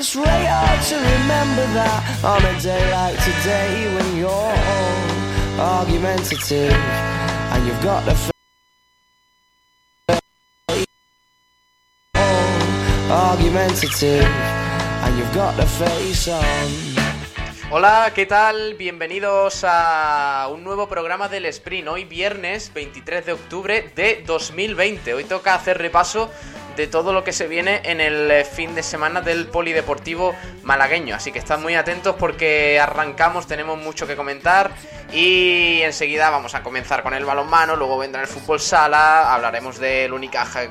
It's hard to remember that on a day like today when you're all argumentative and you've got the argumentative and you've got the face on. Hola, ¿qué tal? Bienvenidos a un nuevo programa del Sprint. Hoy viernes 23 de octubre de 2020. Hoy toca hacer repaso de todo lo que se viene en el eh, fin de semana del polideportivo malagueño. Así que estad muy atentos porque arrancamos, tenemos mucho que comentar y enseguida vamos a comenzar con el balonmano, luego vendrá el fútbol sala, hablaremos del Unicaja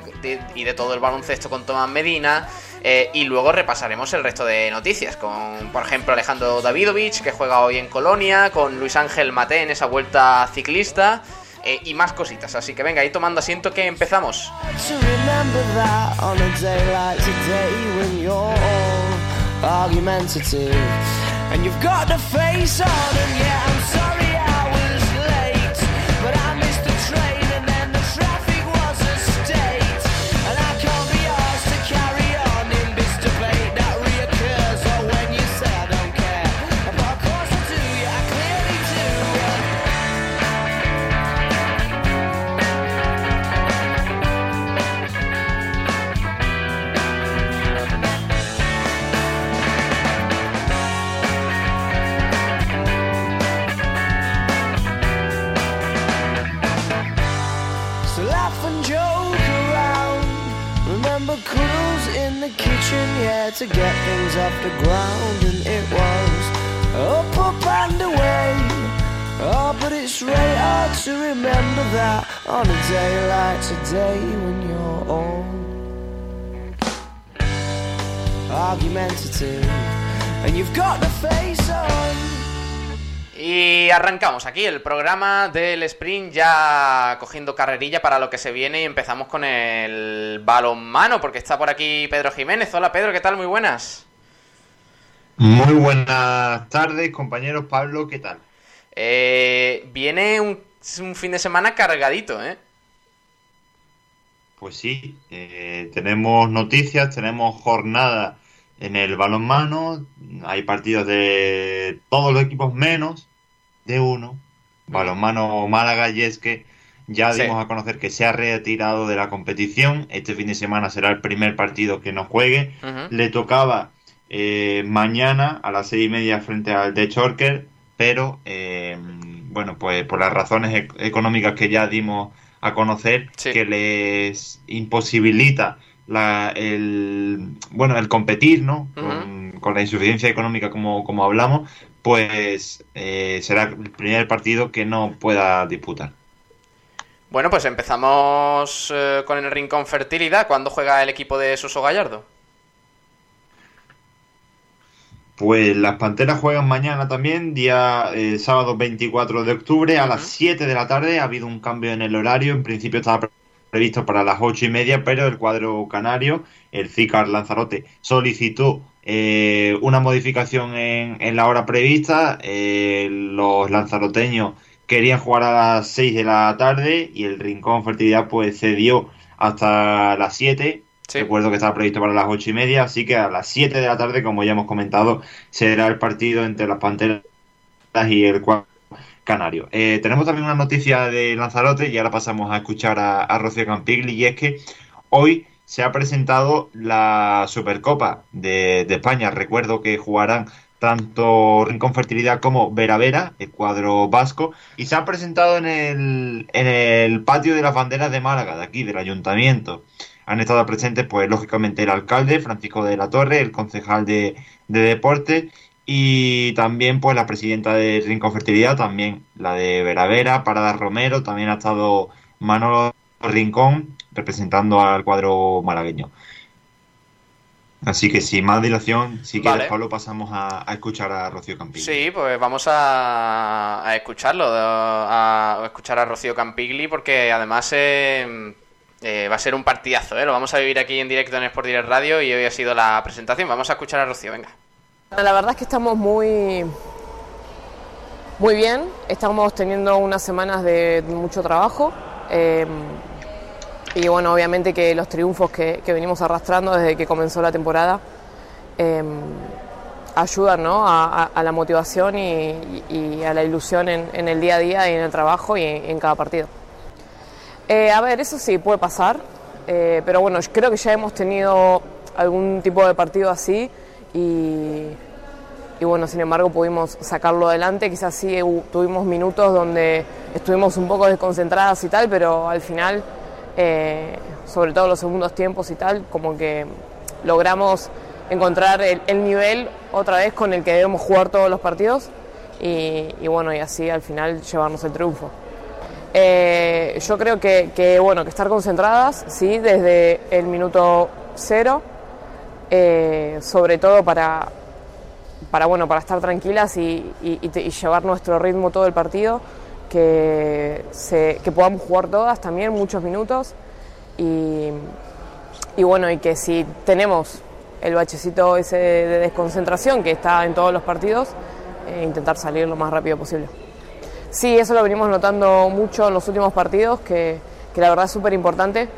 y de todo el baloncesto con Tomás Medina. Eh, y luego repasaremos el resto de noticias, con por ejemplo Alejandro Davidovich, que juega hoy en Colonia, con Luis Ángel Mate en esa vuelta ciclista, eh, y más cositas. Así que venga, ahí tomando asiento que empezamos. Off the ground, and it was up, up and away. Oh, but it's really hard to remember that on a day like today when you're all argumentative and you've got the face on. Y arrancamos aquí el programa del sprint ya cogiendo carrerilla para lo que se viene y empezamos con el balonmano porque está por aquí Pedro Jiménez. Hola Pedro, ¿qué tal? Muy buenas. Muy buenas tardes compañeros. Pablo, ¿qué tal? Eh, viene un, fin de semana cargadito, ¿eh? Pues sí, eh, tenemos noticias, tenemos jornada en el balonmano, hay partidos de todos los equipos menos de uno, balonmano Málaga, y es que ya dimos a conocer que se ha retirado de la competición. Este fin de semana será el primer partido que nos juegue. Le tocaba eh, mañana a las seis y media frente al De Chorker, pero eh, bueno, pues por las razones económicas que ya dimos a conocer, que les imposibilita la, el bueno el competir, ¿no? con, la insuficiencia económica como, como hablamos, pues eh, será el primer partido que no pueda disputar. Bueno, pues empezamos con el Rincón Fertilidad. ¿Cuándo juega el equipo de Suso Gallardo? Pues las Panteras juegan mañana también, día eh, sábado 24 de octubre, a las 7 de la tarde. Ha habido un cambio en el horario. En principio estaba previsto para las 8 y media, pero el cuadro canario, el CICAR Lanzarote, solicitó eh, una modificación en, la hora prevista. Eh, los lanzaroteños querían jugar a las 6 de la tarde y el Rincón Fertilidad pues cedió hasta las 7. Recuerdo que estaba previsto para las 8 y media, así que a las 7 de la tarde, como ya hemos comentado, será el partido entre las Panteras y el cuadro canario. Eh, tenemos también una noticia de Lanzarote y ahora pasamos a escuchar a, Rocío Campigli y es que hoy se ha presentado la Supercopa de, España. Recuerdo que jugarán tanto Rincón Fertilidad como Vera Vera, el cuadro vasco, y se ha presentado en el, en el patio de las banderas de Málaga, de aquí, del ayuntamiento. Han estado presentes, pues, lógicamente, el alcalde, Francisco de la Torre, el concejal de, de deporte y también, pues, la presidenta de Rincón Fertilidad, también la de Vera Vera, Parada Romero, también ha estado Manolo Rincón representando al cuadro malagueño. Así que sin más dilación, si quieres, Pablo, pasamos a, escuchar a Rocío Campigli. Sí, pues vamos a, escucharlo, a, escuchar a Rocío Campigli, porque además eh, eh, va a ser un partidazo, ¿eh? lo vamos a vivir aquí en directo en Sport Direct Radio y hoy ha sido la presentación. Vamos a escuchar a Rocío, venga. La verdad es que estamos muy, muy bien, estamos teniendo unas semanas de mucho trabajo. Eh, y bueno, obviamente que los triunfos que, venimos arrastrando desde que comenzó la temporada em, ayudan ¿no? a, la motivación y, a la ilusión en, el día a día y en el trabajo y en, cada partido. Eh, a ver, eso sí puede pasar, eh, pero bueno, creo que ya hemos tenido algún tipo de partido así y, y bueno, sin embargo pudimos sacarlo adelante, quizás sí tuvimos minutos donde estuvimos un poco desconcentradas y tal, pero al final eh, sobre todo los segundos tiempos y tal, como que logramos encontrar el, nivel otra vez con el que debemos jugar todos los partidos y, bueno, y así al final llevarnos el triunfo. Eh, yo creo que, bueno, que estar concentradas, sí, desde el minuto cero, eh, sobre todo para, para, bueno, para estar tranquilas y, llevar nuestro ritmo todo el partido que, se, que podamos jugar todas también muchos minutos y, bueno, y que si tenemos el bachecito ese de desconcentración que está en todos los partidos, eh, intentar salir lo más rápido posible. Sí, eso lo venimos notando mucho en los últimos partidos, que, que la verdad es súper importante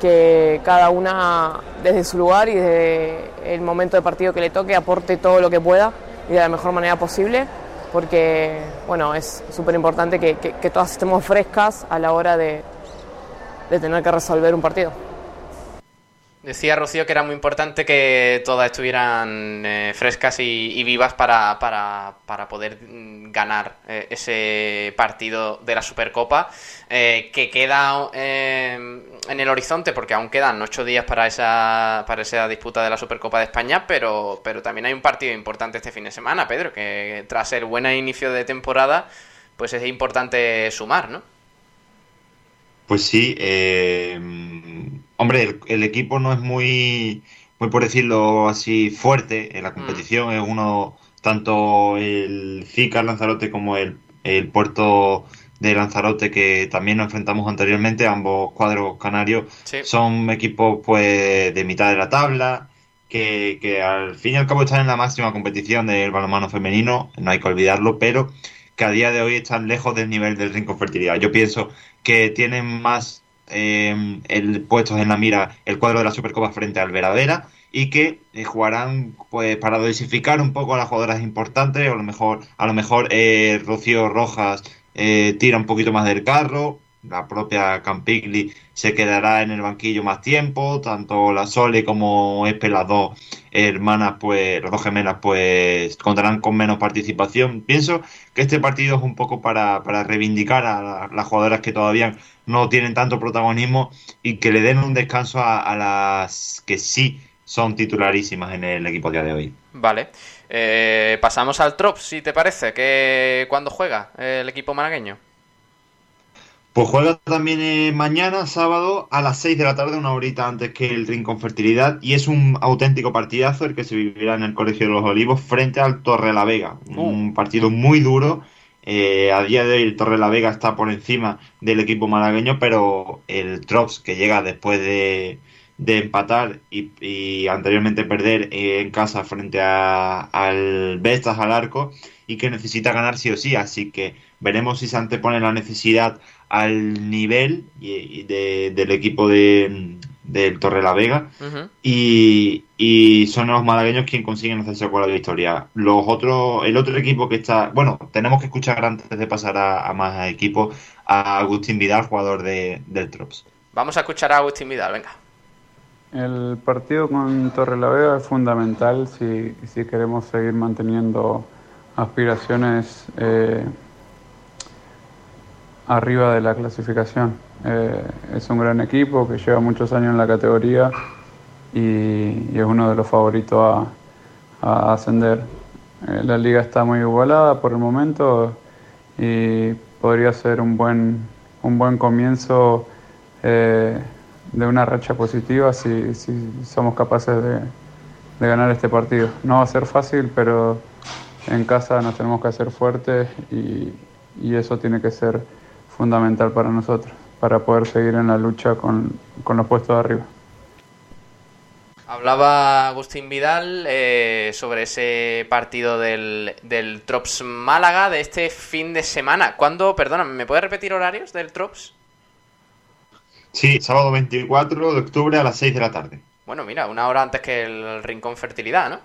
que cada una desde su lugar y desde el momento de partido que le toque aporte todo lo que pueda y de la mejor manera posible porque bueno, es súper importante que, todas estemos frescas a la hora de, tener que resolver un partido. Decía Rocío que era muy importante que todas estuvieran eh, frescas y, vivas para, para, poder mm, ganar eh, ese partido de la Supercopa eh, que queda en el horizonte, porque aún quedan ocho días para esa, para esa disputa de la Supercopa de España, pero, pero también hay un partido importante este fin de semana, Pedro, que tras el buen inicio de temporada, pues es importante sumar, ¿no? Pues sí, eh, hombre, el, equipo no es muy, muy, por decirlo así, fuerte en la mm. competición, es uno, tanto el Zika Lanzarote como el, el Puerto de Lanzarote que también nos enfrentamos anteriormente, ambos cuadros canarios son equipos pues de mitad de la tabla, que, que, al fin y al cabo están en la máxima competición del balonmano femenino, no hay que olvidarlo, pero que a día de hoy están lejos del nivel del Rincón Fertilidad. Yo pienso que tienen más eh, el, puestos en la mira el cuadro de la Supercopa frente al Veradera y que eh, jugarán pues para dosificar un poco a las jugadoras importantes, o a lo mejor, a lo mejor eh, Rocío Rojas eh, tira un poquito más del carro, la propia Campigli se quedará en el banquillo más tiempo, tanto la Sole como Espe, las dos hermanas, pues, las dos gemelas, pues contarán con menos participación. Pienso que este partido es un poco para, para reivindicar a, las jugadoras que todavía no tienen tanto protagonismo y que le den un descanso a, las que sí son titularísimas en el equipo día de hoy. Vale. Eh, pasamos al Trop, si te parece, que cuando juega el equipo malagueño. Pues juega también eh, mañana, sábado, a las 6 de la tarde, una horita antes que el Rincón Fertilidad, y es un auténtico partidazo el que se vivirá en el Colegio de los Olivos frente al Torre la Vega. Un partido muy duro. Eh, a día de hoy el Torre la Vega está por encima del equipo malagueño, pero el Trops, que llega después de, de empatar y, anteriormente perder en casa frente al Bestas al arco y que necesita ganar sí o sí. Así que veremos si se antepone la necesidad al nivel y, del equipo de, del Torre la Vega y, y, son los malagueños quienes consiguen hacerse con la victoria. Los otros, el otro equipo que está, bueno, tenemos que escuchar antes de pasar a, más equipos a Agustín Vidal, jugador de, del Trops. Vamos a escuchar a Agustín Vidal, venga. El partido con Torre la Vega es fundamental si, si queremos seguir manteniendo aspiraciones eh, arriba de la clasificación. Eh, es un gran equipo que lleva muchos años en la categoría y, es uno de los favoritos a, ascender. Eh, la liga está muy igualada por el momento y podría ser un buen, un buen comienzo de una racha positiva si, somos capaces ganar este partido. No va a ser fácil, pero en casa nos tenemos que hacer fuertes y, y eso tiene que ser fundamental para nosotros, para poder seguir en la lucha con, con los puestos de arriba. Hablaba Agustín Vidal eh, sobre ese partido del, del, Trops Málaga de este fin de semana. ¿Cuándo, perdona, ¿me puedes repetir horarios del Trops? Sí, sábado 24 de octubre a las 6 de la tarde. Bueno, mira, una hora antes que el Rincón Fertilidad, ¿no?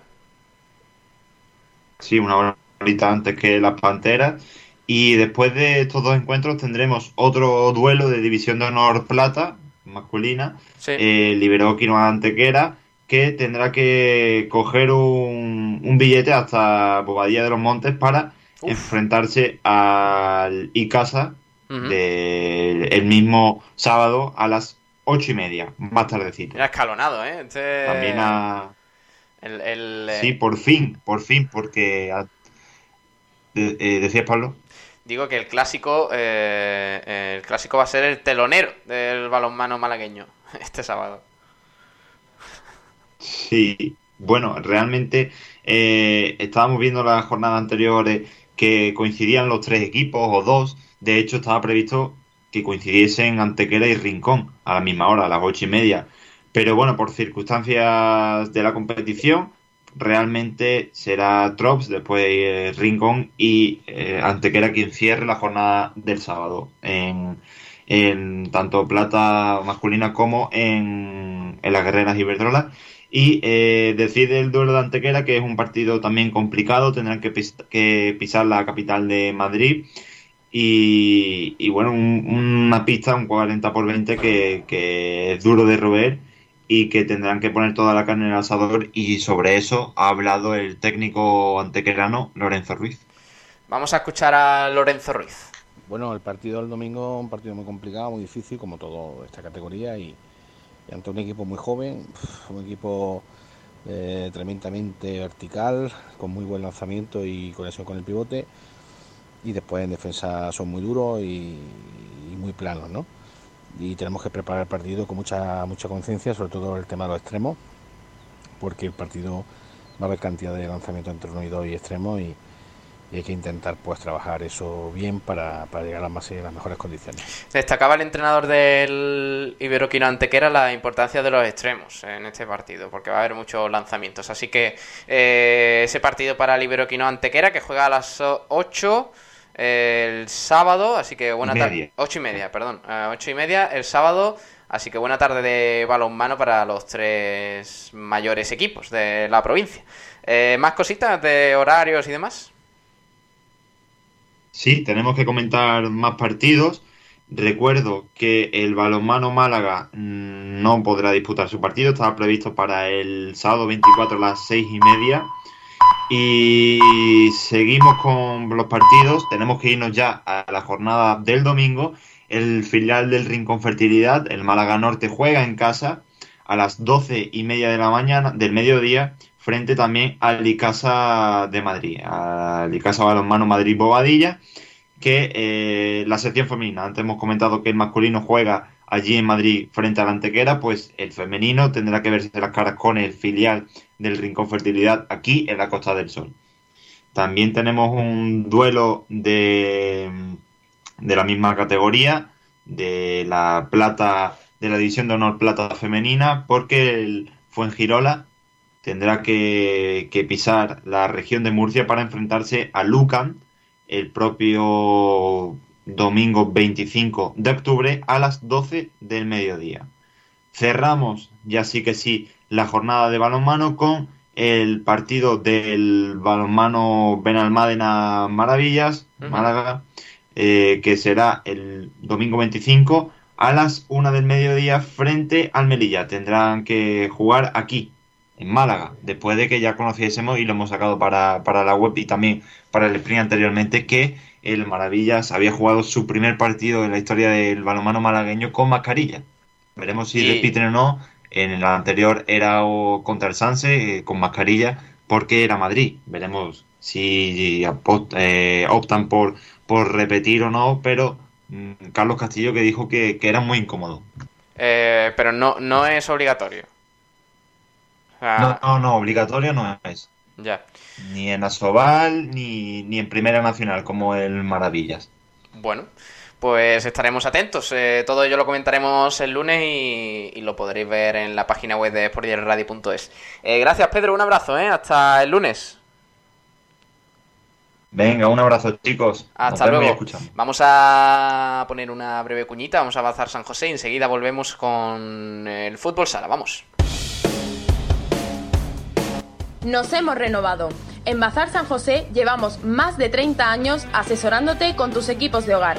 Sí, una horita antes que las Panteras. Y después de estos dos encuentros tendremos otro duelo de División de Honor Plata, masculina, Sí. eh, Liberó Quinoa Antequera, que tendrá que coger un, un billete hasta Bobadilla de los Montes para Uf. enfrentarse al Icasa de- el mismo sábado a las ocho y media, más tardecito. Era escalonado, ¿eh? Este- También a... el, el, eh, Sí, por fin, por fin, porque... a- de- eh, ¿Decías, Pablo? Digo que el clásico, eh, el clásico va a ser el telonero del balonmano malagueño este sábado. Sí, bueno, realmente eh, estábamos viendo las jornadas anteriores que coincidían los tres equipos o dos. De hecho, estaba previsto que coincidiesen Antequera y Rincón a la misma hora, a las ocho y media. Pero bueno, por circunstancias de la competición, realmente será Trops, después eh, Rincón y eh, Antequera quien cierre la jornada del sábado en, en tanto plata masculina como en, en las guerreras Iberdrola. Y eh, decide el duelo de Antequera, que es un partido también complicado, tendrán que, pis- que pisar la capital de Madrid. Y, y bueno, un- una pista, un 40 por 20 que, que es duro de roer y que tendrán que poner toda la carne en el asador. Y sobre eso ha hablado el técnico antequerano Lorenzo Ruiz. Vamos a escuchar a Lorenzo Ruiz. Bueno, el partido del domingo, un partido muy complicado, muy difícil, como todo esta categoría, y, y ante un equipo muy joven, un equipo eh, tremendamente vertical, con muy buen lanzamiento y conexión con el pivote, y después en defensa son muy duros y, y muy planos, ¿no? Y tenemos que preparar el partido con mucha mucha conciencia, sobre todo el tema de los extremos, porque el partido va a haber cantidad de lanzamiento entre uno y dos y extremos y, hay que intentar pues trabajar eso bien para, para llegar a las mejores condiciones. Destacaba el entrenador del Iberoquino Antequera la importancia de los extremos en este partido, porque va a haber muchos lanzamientos. Así que eh, ese partido para el Iberoquino Antequera, que juega a las 8 el sábado, así que buena tarde. 8 y media, perdón. eh, 8 y media el sábado, así que buena tarde de balonmano para los tres mayores equipos de la provincia. Eh, ¿Más cositas de horarios y demás? Sí, tenemos que comentar más partidos. Recuerdo que el balonmano Málaga mm, no podrá disputar su partido, estaba previsto para el sábado 24 a las seis y media. Y seguimos con los partidos, tenemos que irnos ya a la jornada del domingo. El filial del Rincón Fertilidad, el Málaga Norte, juega en casa a las doce y media de la mañana, del mediodía, frente también al Icasa de Madrid, al Icasa Balonmano Madrid Bobadilla que eh, la sección femenina, antes hemos comentado que el masculino juega allí en Madrid frente a la Antequera, pues el femenino tendrá que verse las caras con el filial del Rincón Fertilidad aquí en la Costa del Sol. También tenemos un duelo de, de la misma categoría, de la plata, de la división de honor plata femenina, porque el Fuengirola tendrá que, que pisar la región de Murcia para enfrentarse a Lucan el propio domingo 25 de octubre a las 12 del mediodía. Cerramos, ya sí que sí, la jornada de balonmano con el partido del balonmano Benalmádena Maravillas. Málaga, eh, que será el domingo 25 a las 1 del mediodía frente al Melilla. Tendrán que jugar aquí, en Málaga, después de que ya conociésemos y lo hemos sacado para, para la web y también para el sprint anteriormente, que el Maravillas había jugado su primer partido en la historia del balonmano malagueño con mascarilla. Veremos si Y- repiten o no. En el anterior era o contra el Sanse eh, con mascarilla porque era Madrid. Veremos si apo- eh, optan por, por repetir o no, pero mm, Carlos Castillo que dijo que, que era muy incómodo. Eh, pero no, no es obligatorio. No, no, no, obligatorio no es. Ya. Ni en Asobal, ni, ni en Primera Nacional, como el Maravillas. Bueno, pues estaremos atentos. Eh, todo ello lo comentaremos el lunes y, lo podréis ver en la página web de sportdiarioradio.es. Eh, gracias, Pedro. Un abrazo, ¿eh? Hasta el lunes. Venga, un abrazo, chicos. Hasta luego. Vamos a poner una breve cuñita. Vamos a avanzar San José y enseguida volvemos con el fútbol sala. Vamos. Nos hemos renovado. En Bazar San José llevamos más de 30 años asesorándote con tus equipos de hogar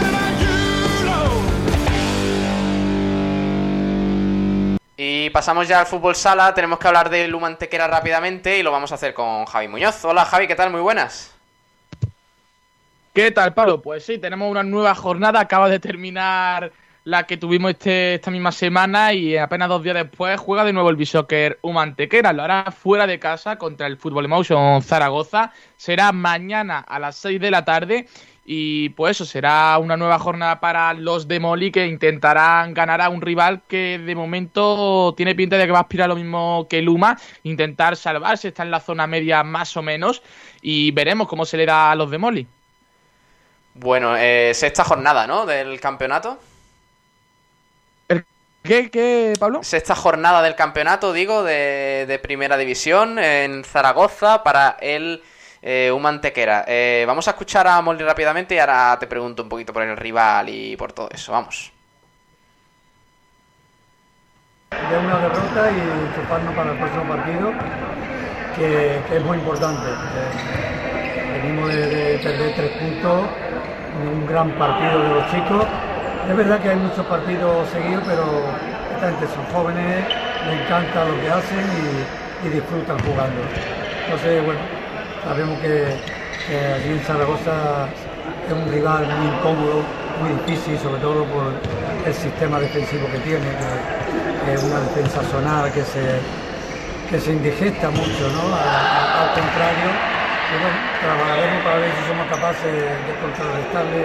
Y pasamos ya al fútbol sala, tenemos que hablar de Lumantequera rápidamente y lo vamos a hacer con Javi Muñoz. Hola Javi, ¿qué tal? Muy buenas. ¿Qué tal, Pablo? Pues sí, tenemos una nueva jornada, acaba de terminar la que tuvimos este, esta misma semana y apenas dos días después juega de nuevo el Bishoker Humantequera. Lo hará fuera de casa contra el Fútbol Emotion Zaragoza. Será mañana a las 6 de la tarde y pues eso, será una nueva jornada para los de Moli que intentarán ganar a un rival que de momento tiene pinta de que va a aspirar lo mismo que Luma, intentar salvarse, está en la zona media más o menos y veremos cómo se le da a los de Moli. Bueno, eh, sexta jornada, ¿no? Del campeonato. ¿Qué, qué, Pablo? Sexta jornada del campeonato, digo, de, de primera división en Zaragoza para el eh, un mantequera. Eh, vamos a escuchar a Molly rápidamente y ahora te pregunto un poquito por el rival y por todo eso. Vamos. De una derrota y chuparnos para el próximo partido, que, es muy importante. Eh, venimos de, perder tres puntos un gran partido de los chicos. Es verdad que hay muchos partidos seguidos, pero esta son jóvenes, les encanta lo que hacen y, y disfrutan jugando. Entonces, bueno, Sabemos que, allí en Zaragoza es un rival muy incómodo, muy difícil, sobre todo por el sistema defensivo que tiene, que, es una defensa zonal que se, que se indigesta mucho, ¿no? al contrario, bueno, trabajaremos para ver si somos capaces de contrarrestarle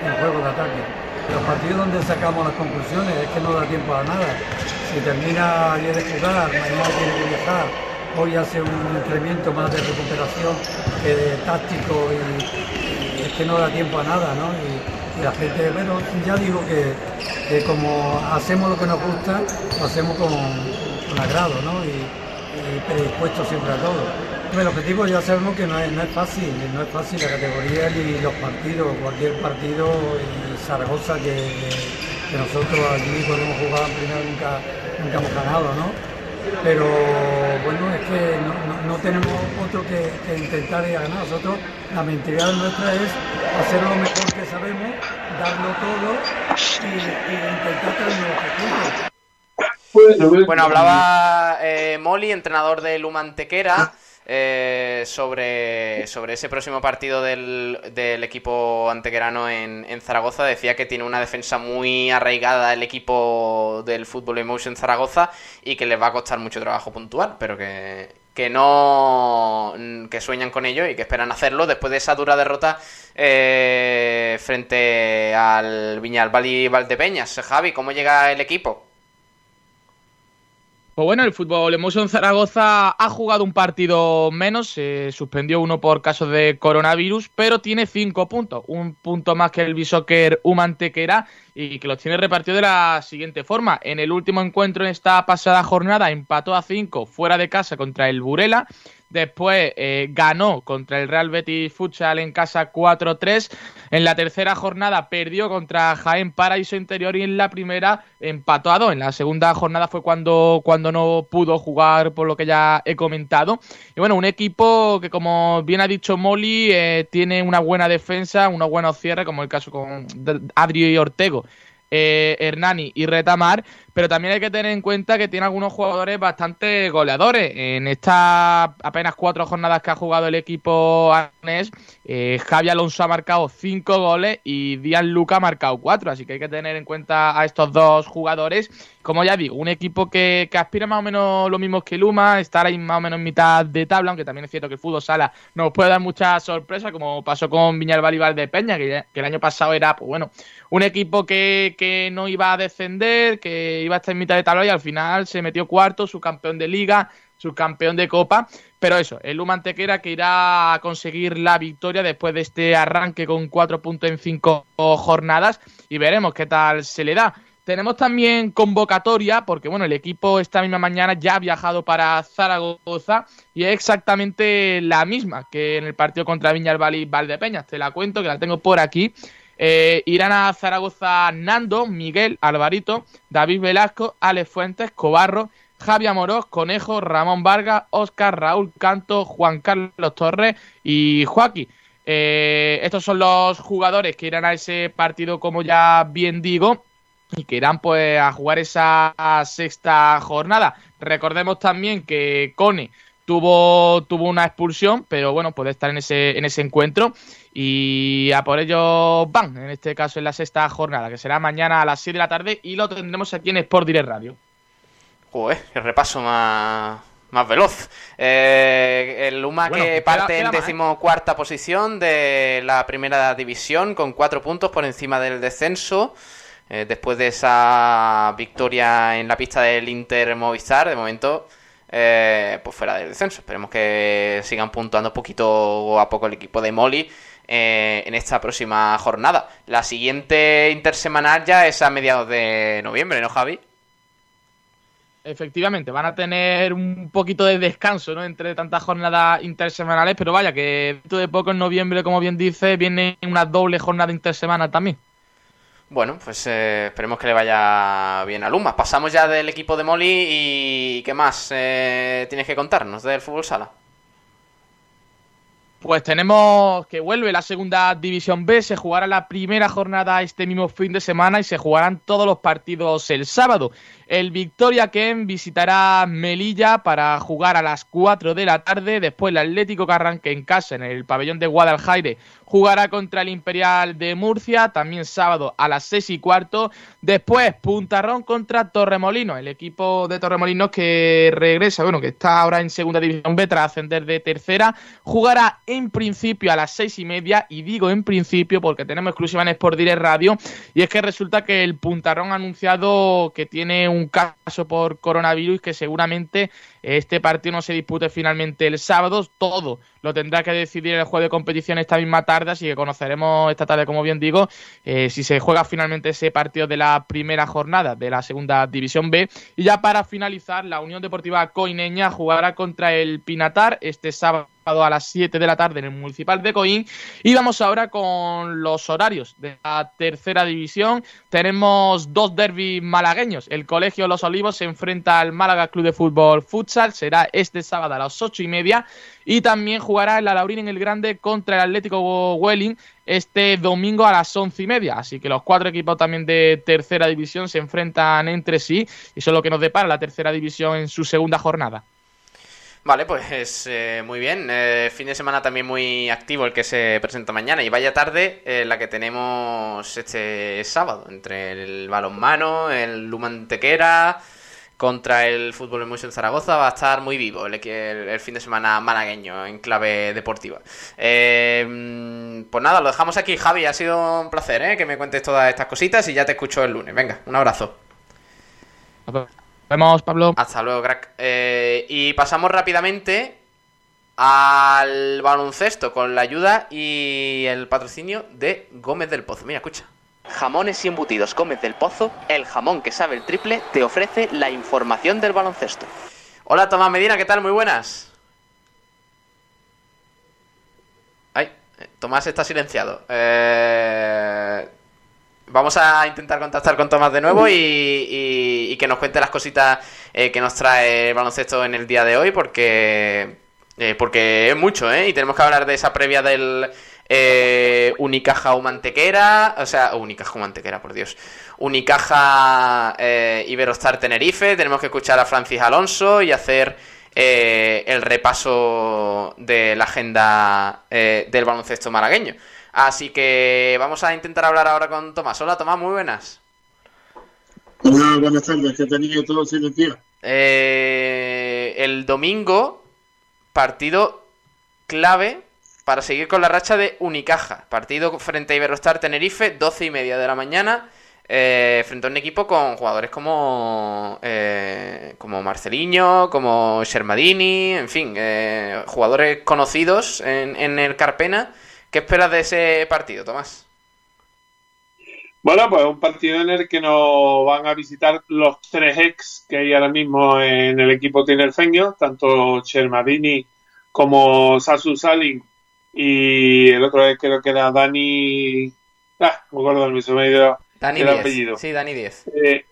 en juego de ataque. Los partidos donde sacamos las conclusiones es que no da tiempo a nada. Si termina ayer de jugar, mañana tiene que viajar, hoy hace un entrenamiento más de recuperación que de táctico y, es que no da tiempo a nada, ¿no? Y, la gente, bueno, ya digo que, como hacemos lo que nos gusta, lo hacemos con, agrado, ¿no? Y, predispuesto siempre a todo. El objetivo ya sabemos que no es, fácil, no es fácil la categoría ni los partidos, cualquier partido y Zaragoza que, nosotros allí cuando hemos jugado en primera nunca, nunca hemos ganado, ¿no? Pero bueno, es que no, tenemos otro que, intentar ganar. Nosotros, la mentalidad nuestra es hacer lo mejor que sabemos, darlo todo y, intentar tener objetivo. Bueno, hablaba eh, Molly, entrenador de Lumantequera. Eh, sobre, sobre ese próximo partido del, del equipo antequerano en, en, Zaragoza. Decía que tiene una defensa muy arraigada el equipo del Fútbol Emotion Zaragoza y que les va a costar mucho trabajo puntual, pero que, que no que sueñan con ello y que esperan hacerlo después de esa dura derrota eh, frente al Viñalbal y Valdepeñas. Javi, ¿cómo llega el equipo? Pues bueno, el fútbol Emotion Zaragoza ha jugado un partido menos, se suspendió uno por casos de coronavirus, pero tiene cinco puntos, un punto más que el Bishoker Humantequera y que los tiene repartido de la siguiente forma. En el último encuentro en esta pasada jornada empató a cinco fuera de casa contra el Burela Después eh, ganó contra el Real Betis Futsal en casa 4-3. En la tercera jornada perdió contra Jaén Paraíso Interior y en la primera empató a 2. En la segunda jornada fue cuando, cuando no pudo jugar por lo que ya he comentado. Y bueno, un equipo que como bien ha dicho Molly eh, tiene una buena defensa, unos buenos cierres como el caso con Adri y Ortego eh, Hernani y Retamar, pero también hay que tener en cuenta que tiene algunos jugadores bastante goleadores. En estas apenas cuatro jornadas que ha jugado el equipo arnés, eh, Javi Alonso ha marcado cinco goles y Díaz Luca ha marcado cuatro, así que hay que tener en cuenta a estos dos jugadores. Como ya digo, un equipo que, aspira más o menos lo mismo que Luma, estar ahí más o menos en mitad de tabla, aunque también es cierto que el fútbol sala nos puede dar muchas sorpresas, como pasó con Viñalbal y Peña, que, que, el año pasado era, pues bueno, un equipo que, que no iba a descender, que iba a estar en mitad de tabla y al final se metió cuarto, su campeón de liga, su campeón de copa. Pero eso, el Luma Antequera que irá a conseguir la victoria después de este arranque con cuatro puntos en cinco jornadas y veremos qué tal se le da. Tenemos también convocatoria, porque bueno, el equipo esta misma mañana ya ha viajado para Zaragoza y es exactamente la misma que en el partido contra Viñalbal y Valdepeñas. Te la cuento, que la tengo por aquí. Eh, irán a Zaragoza Nando, Miguel, Alvarito, David Velasco, Alex Fuentes, Cobarro, Javier Amorós, Conejo, Ramón Vargas, Oscar, Raúl Canto, Juan Carlos Torres y Joaquín. Eh, estos son los jugadores que irán a ese partido, como ya bien digo, y que irán pues a jugar esa sexta jornada. Recordemos también que Cone tuvo, tuvo una expulsión, pero bueno, puede estar en ese, en ese encuentro. Y a por ello van, en este caso en la sexta jornada, que será mañana a las 6 de la tarde y lo tendremos aquí en Sport Direct Radio. Joder, qué repaso más, más veloz. Eh, el Luma que parte en ¿eh? decimocuarta posición de la primera división con cuatro puntos por encima del descenso. Eh, después de esa victoria en la pista del Inter Movistar, de momento eh, pues fuera del descenso. Esperemos que sigan puntuando poquito a poco el equipo de Molly eh, en esta próxima jornada. La siguiente intersemanal ya es a mediados de noviembre, ¿no, Javi? Efectivamente, van a tener un poquito de descanso ¿no? entre tantas jornadas intersemanales, pero vaya que dentro de poco en noviembre, como bien dice, viene una doble jornada intersemanal también. Bueno, pues eh, esperemos que le vaya bien a Luma. Pasamos ya del equipo de Molly y ¿qué más eh, tienes que contarnos del fútbol sala? Pues tenemos que vuelve la segunda división B, se jugará la primera jornada este mismo fin de semana y se jugarán todos los partidos el sábado. El Victoria Ken visitará Melilla para jugar a las 4 de la tarde. Después el Atlético que en casa en el pabellón de Guadalajara jugará contra el Imperial de Murcia, también sábado a las 6 y cuarto. Después Puntarrón contra Torremolinos, el equipo de Torremolinos que regresa, bueno, que está ahora en segunda división B tras ascender de tercera. Jugará en principio a las 6 y media, y digo en principio porque tenemos exclusiva en Sport Direct Radio, y es que resulta que el Puntarrón anunciado que tiene un caso por coronavirus que seguramente este partido no se dispute finalmente el sábado. Todo lo tendrá que decidir el juego de competición esta misma tarde, así que conoceremos esta tarde, como bien digo, eh, si se juega finalmente ese partido de la primera jornada de la segunda división B. Y ya para finalizar, la Unión Deportiva Coineña jugará contra el Pinatar este sábado a las 7 de la tarde en el Municipal de Coín. Y vamos ahora con los horarios de la tercera división. Tenemos dos derbis malagueños. El Colegio Los Olivos se enfrenta al Málaga Club de Fútbol Futsal. Será este sábado a las 8 y media. Y también jugará el Laurín en el Grande contra el Atlético Welling este domingo a las once y media. Así que los cuatro equipos también de tercera división se enfrentan entre sí. Y eso es lo que nos depara la tercera división en su segunda jornada. Vale, pues eh, muy bien. Eh, fin de semana también muy activo el que se presenta mañana. Y vaya tarde eh, la que tenemos este sábado. Entre el balonmano, el Lumantequera contra el Fútbol de Zaragoza. Va a estar muy vivo el, el, fin de semana malagueño en clave deportiva. pues nada, lo dejamos aquí. Javi, ha sido un placer que me cuentes todas estas cositas y ya te escucho el lunes. Venga, un abrazo. Vemos, Pablo. Hasta luego, crack. Eh, y pasamos rápidamente al baloncesto con la ayuda y el patrocinio de Gómez del Pozo. Mira, escucha. Jamones y embutidos Gómez del Pozo, el jamón que sabe el triple, te ofrece la información del baloncesto. Hola Tomás Medina, ¿qué tal? Muy buenas. Ay, eh, Tomás está silenciado. Eh... Vamos a intentar contactar con Tomás de nuevo y, que nos cuente las cositas eh, que nos trae el baloncesto en el día de hoy, porque, eh, porque es mucho, ¿eh? Y tenemos que hablar de esa previa del eh, Unicaja Humantequera, o sea, Unicaja Humantequera, por Dios, Unicaja eh, Iberostar Tenerife, tenemos que escuchar a Francis Alonso y hacer eh, el repaso de la agenda eh, del baloncesto malagueño. Así que vamos a intentar hablar ahora con Tomás. Hola Tomás, muy buenas. Hola, buenas tardes, que tenía todo silenciado. Eh, el domingo, partido clave para seguir con la racha de Unicaja. Partido frente a Iberostar Tenerife, 12 y media de la mañana. eh, frente a un equipo con jugadores como eh, como Marceliño, como Shermadini, en fin, eh, jugadores conocidos en, en el Carpena. ¿Qué esperas de ese partido, Tomás? Bueno, pues un partido en el que nos van a visitar los tres ex que hay ahora mismo en el equipo tinerfeño, tanto Chermadini como Sasu Salin y el otro es creo que era Dani... Ah, me acuerdo del mismo medio Dani el 10. apellido. Sí, Dani 10. Eh,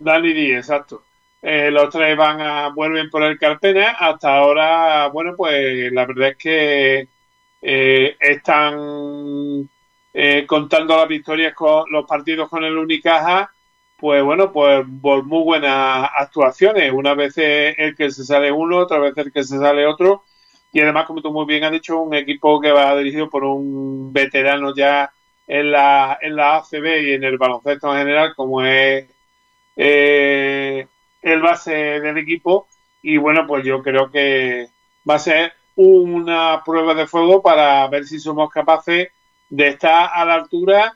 Dani Díez, exacto. Eh, los tres van a vuelven por el Carpena. Hasta ahora, bueno, pues la verdad es que eh, están eh, contando las victorias con los partidos con el Unicaja. Pues bueno, pues por muy buenas actuaciones. Una vez el que se sale uno, otra vez el que se sale otro. Y además, como tú muy bien has dicho, un equipo que va dirigido por un veterano ya en la, en la ACB y en el baloncesto en general, como es eh, el base del equipo. Y bueno, pues yo creo que va a ser una prueba de fuego para ver si somos capaces de estar a la altura,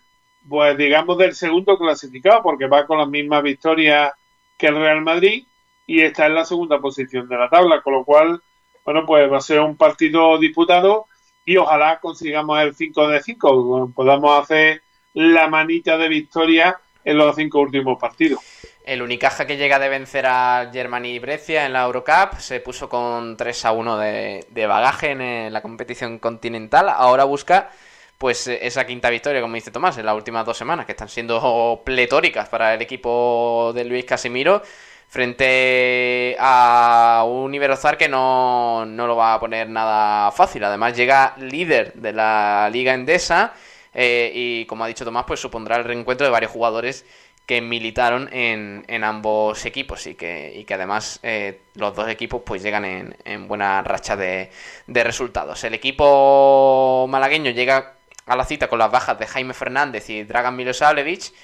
pues digamos, del segundo clasificado, porque va con las mismas victorias que el Real Madrid y está en la segunda posición de la tabla, con lo cual, bueno, pues va a ser un partido disputado y ojalá consigamos el 5 de 5, podamos hacer la manita de victoria en los cinco últimos partidos. El Unicaja que llega de vencer a Germany Brescia en la Eurocup se puso con 3 a 1 de, de bagaje en eh, la competición continental. Ahora busca pues eh, esa quinta victoria, como dice Tomás, en las últimas dos semanas, que están siendo pletóricas para el equipo de Luis Casimiro, frente a un Iberozar que no, no lo va a poner nada fácil. Además llega líder de la Liga Endesa eh, y, como ha dicho Tomás, pues supondrá el reencuentro de varios jugadores que militaron en, en ambos equipos y que, y que además eh, los dos equipos pues llegan en, en buena racha de, de resultados. El equipo malagueño llega a la cita con las bajas de Jaime Fernández y Dragan Milosavljevic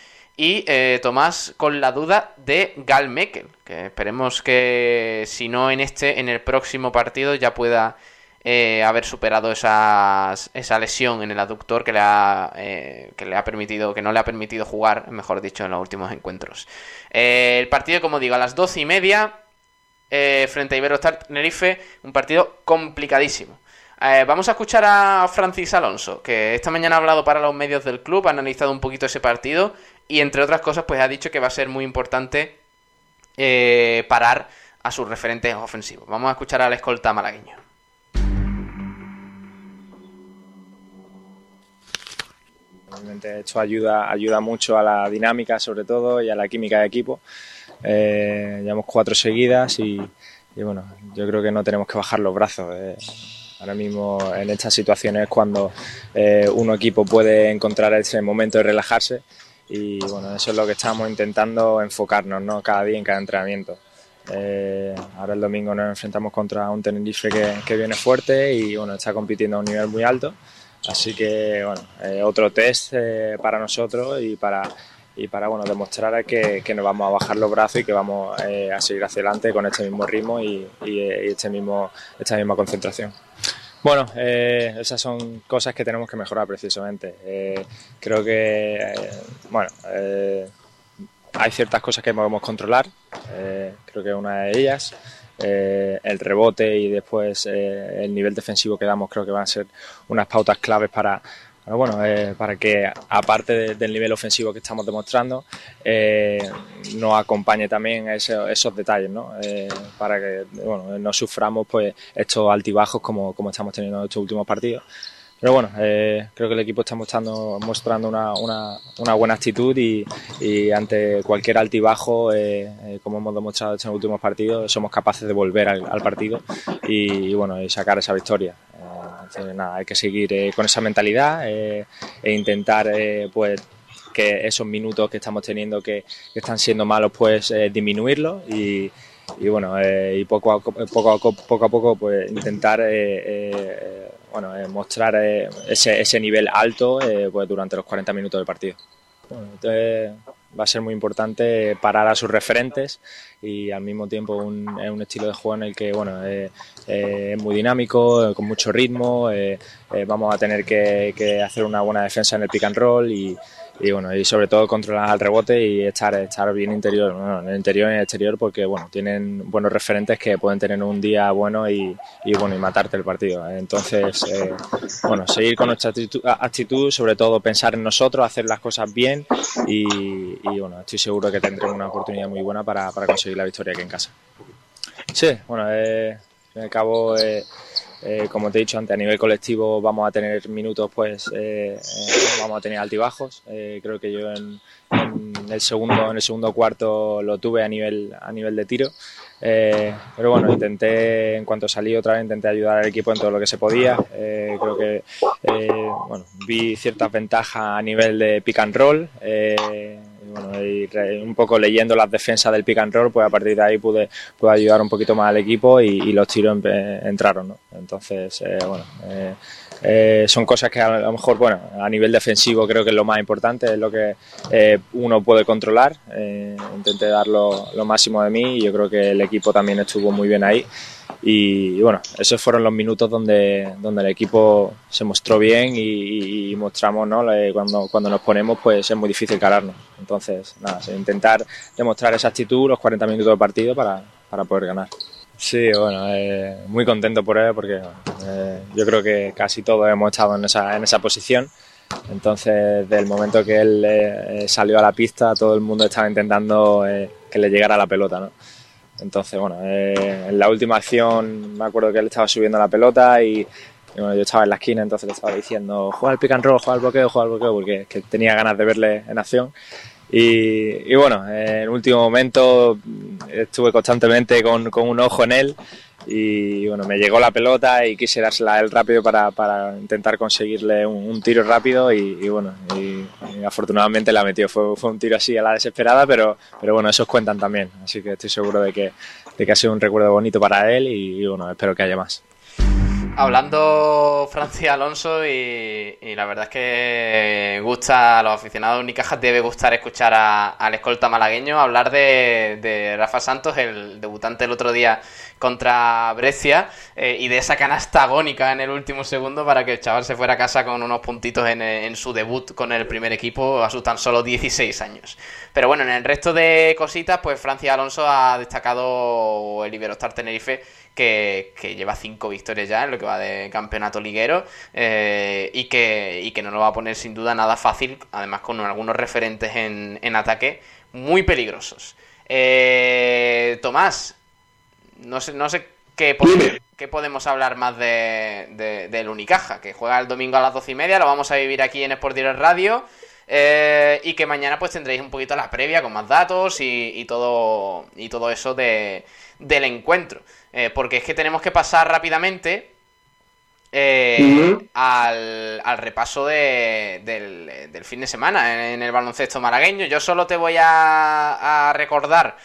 y eh, Tomás con la duda de Gal Mekel, que esperemos que si no en este, en el próximo partido ya pueda eh, haber superado esas- esa lesión en el aductor que le ha eh, que le ha permitido que no le ha permitido jugar mejor dicho en los últimos encuentros. El partido como digo a las doce y media frente a Iberostar Tenerife un partido complicadísimo. Vamos a escuchar a Francis Alonso que esta mañana ha hablado para los medios del club ha analizado un poquito ese partido y entre otras cosas pues ha dicho que va a ser muy importante eh, parar a sus referentes ofensivos vamos a escuchar al escolta malagueño Realmente esto ayuda, ayuda mucho a la dinámica, sobre todo, y a la química de equipo. Eh, llevamos cuatro seguidas y, bueno, yo creo que no tenemos que bajar los brazos. Eh, ahora mismo en estas situaciones es cuando eh, un equipo puede encontrar ese momento de relajarse y bueno, eso es lo que estamos intentando enfocarnos ¿no? cada día en cada entrenamiento. Eh, ahora el domingo nos enfrentamos contra un Tenerife que, que viene fuerte y bueno, está compitiendo a un nivel muy alto. Así que, bueno, eh, otro test eh, para nosotros y para, y para bueno, demostrar que, que nos vamos a bajar los brazos y que vamos a seguir hacia adelante con este mismo ritmo y, y, y este mismo, esta misma concentración. Bueno, eh, esas son cosas que tenemos que mejorar precisamente. Eh, creo que, eh, bueno, eh, hay ciertas cosas que podemos controlar, eh, creo que una de ellas. eh, el rebote y después el nivel defensivo que damos creo que van a ser unas pautas claves para, para, bueno, eh, para que aparte de- del nivel ofensivo que estamos demostrando eh, nos acompañe también esos detalles ¿no? Eh, para que bueno, no suframos pues estos altibajos como, como estamos teniendo en estos últimos partidos pero bueno, eh, creo que el equipo está mostrando, mostrando una, una, una buena actitud y, ante cualquier altibajo, eh, eh, como hemos demostrado en estos últimos partidos, somos capaces de volver al, partido y, bueno, y sacar esa victoria. Eh, nada, hay que seguir con esa mentalidad e intentar pues que esos minutos que estamos teniendo que, están siendo malos pues disminuirlos y, bueno y poco a poco a poco, a poco pues intentar bueno mostrar ese, ese nivel alto pues durante los 40 minutos del partido. Entonces va a ser muy importante parar a sus referentes y al mismo tiempo un, es un estilo de juego en el que bueno es muy dinámico, con mucho ritmo, vamos a tener que, que, hacer una buena defensa en el pick and roll y, y bueno y sobre todo controlar al rebote y estar estar bien interior. En el interior y en el exterior porque bueno tienen buenos referentes que pueden tener un día bueno y, y bueno y matarte el partido. Entonces eh, bueno seguir con nuestra actitud, sobre todo pensar en nosotros hacer las cosas bien y, bueno estoy seguro que tendremos una oportunidad muy buena para, para conseguir la victoria aquí en casa. Sí bueno eh, al eh, eh, como te he dicho antes, a nivel colectivo vamos a tener minutos, pues eh, eh, vamos a tener altibajos. creo que yo en, el segundo, en el segundo cuarto lo tuve a nivel, a nivel de tiro. pero bueno, intenté, en cuanto salí otra vez, intenté ayudar al equipo en todo lo que se podía. creo que bueno, vi ciertas ventajas a nivel de pick and roll bueno, y un poco leyendo las defensas del pick and roll, pues a partir de ahí pude, pude ayudar un poquito más al equipo y, los tiros entraron, ¿no? Entonces, eh, bueno, eh, eh, son cosas que a lo mejor, bueno, a nivel defensivo creo que es lo más importante, es lo que uno puede controlar. intenté dar lo, lo máximo de mí y yo creo que el equipo también estuvo muy bien ahí. Y, bueno, esos fueron los minutos donde, donde el equipo se mostró bien y, mostramos, ¿no? Cuando, cuando nos ponemos, pues es muy difícil cararnos. Entonces, nada, intentar demostrar esa actitud los 40 minutos de partido para, para poder ganar. Sí, bueno, eh, muy contento por él porque eh, yo creo que casi todos hemos estado en esa, en esa posición. Entonces, del momento que él eh, salió a la pista, todo el mundo estaba intentando que le llegara la pelota, ¿no? Entonces, bueno, eh, en la última acción me acuerdo que él estaba subiendo la pelota y, bueno, yo estaba en la esquina, entonces le estaba diciendo, juega al pick and roll, juega al bloqueo, juega al bloqueo, porque tenía ganas de verle en acción. Y, bueno, en el último momento estuve constantemente con, con un ojo en él y bueno, me llegó la pelota y quise dársela a él rápido para, para intentar conseguirle un, tiro rápido y, bueno, y, afortunadamente la metió. Fue, fue un tiro así a la desesperada, pero, pero bueno, esos cuentan también, así que estoy seguro de que, de que ha sido un recuerdo bonito para él y, bueno, espero que haya más. Hablando Francia Alonso y, la verdad es que gusta a los aficionados de Unicajas debe gustar escuchar al escolta malagueño hablar de, Rafa Santos, el debutante el otro día contra Brescia eh, y de esa canasta agónica en el último segundo para que el chaval se fuera a casa con unos puntitos en, su debut con el primer equipo a sus tan solo 16 años. Pero bueno, en el resto de cositas, pues Francia Alonso ha destacado el Iberostar Tenerife que, lleva cinco victorias ya en lo que va de campeonato liguero eh, y, que, y que no lo va a poner sin duda nada fácil, además con algunos referentes en, en ataque muy peligrosos. Eh, Tomás, no sé, no sé qué, podemos hablar más de, del Unicaja, que juega el domingo a las doce y media, lo vamos a vivir aquí en Sport Direct Radio. Eh, y que mañana pues tendréis un poquito la previa con más datos y, todo y todo eso de, del encuentro. Eh, porque es que tenemos que pasar rápidamente eh, al, repaso del, fin de semana en, el baloncesto malagueño. Yo solo te voy a, recordar,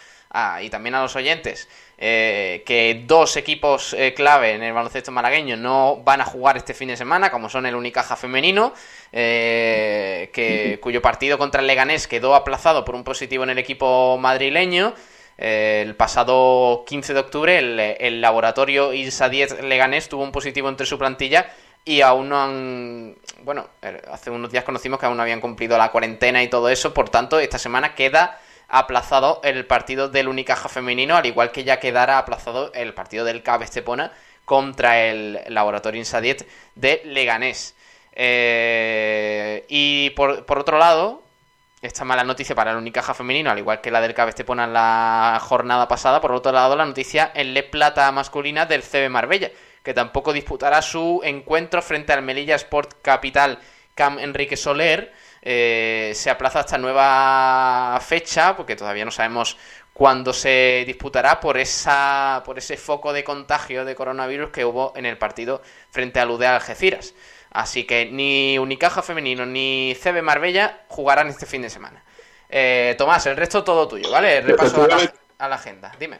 y también a los oyentes, eh, que dos equipos eh, clave en el baloncesto malagueño no van a jugar este fin de semana, como son el Unicaja femenino, eh, que, cuyo partido contra el Leganés quedó aplazado por un positivo en el equipo madrileño. el pasado 15 de octubre el, laboratorio ISA 10 Leganés tuvo un positivo entre su plantilla y aún no han... Bueno, hace unos días conocimos que aún no habían cumplido la cuarentena y todo eso, por tanto esta semana queda aplazado el partido del Unicaja femenino, al igual que ya quedara aplazado el partido del CAB Estepona contra el Laboratorio Insadiet de Leganés. Eh, y por, otro lado, esta mala noticia para el Unicaja femenino, al igual que la del CAB Estepona en la jornada pasada, por otro lado la noticia en Le Plata masculina del CB Marbella, que tampoco disputará su encuentro frente al Melilla Sport Capital Cam Enrique Soler, eh, se aplaza esta nueva fecha, porque todavía no sabemos cuando se disputará por esa por ese foco de contagio de coronavirus que hubo en el partido frente al UDE Algeciras. Así que ni Unicaja Femenino ni CB Marbella jugarán este fin de semana. Eh, Tomás, el resto todo tuyo, ¿vale? Repaso a la, a la agenda. Dime.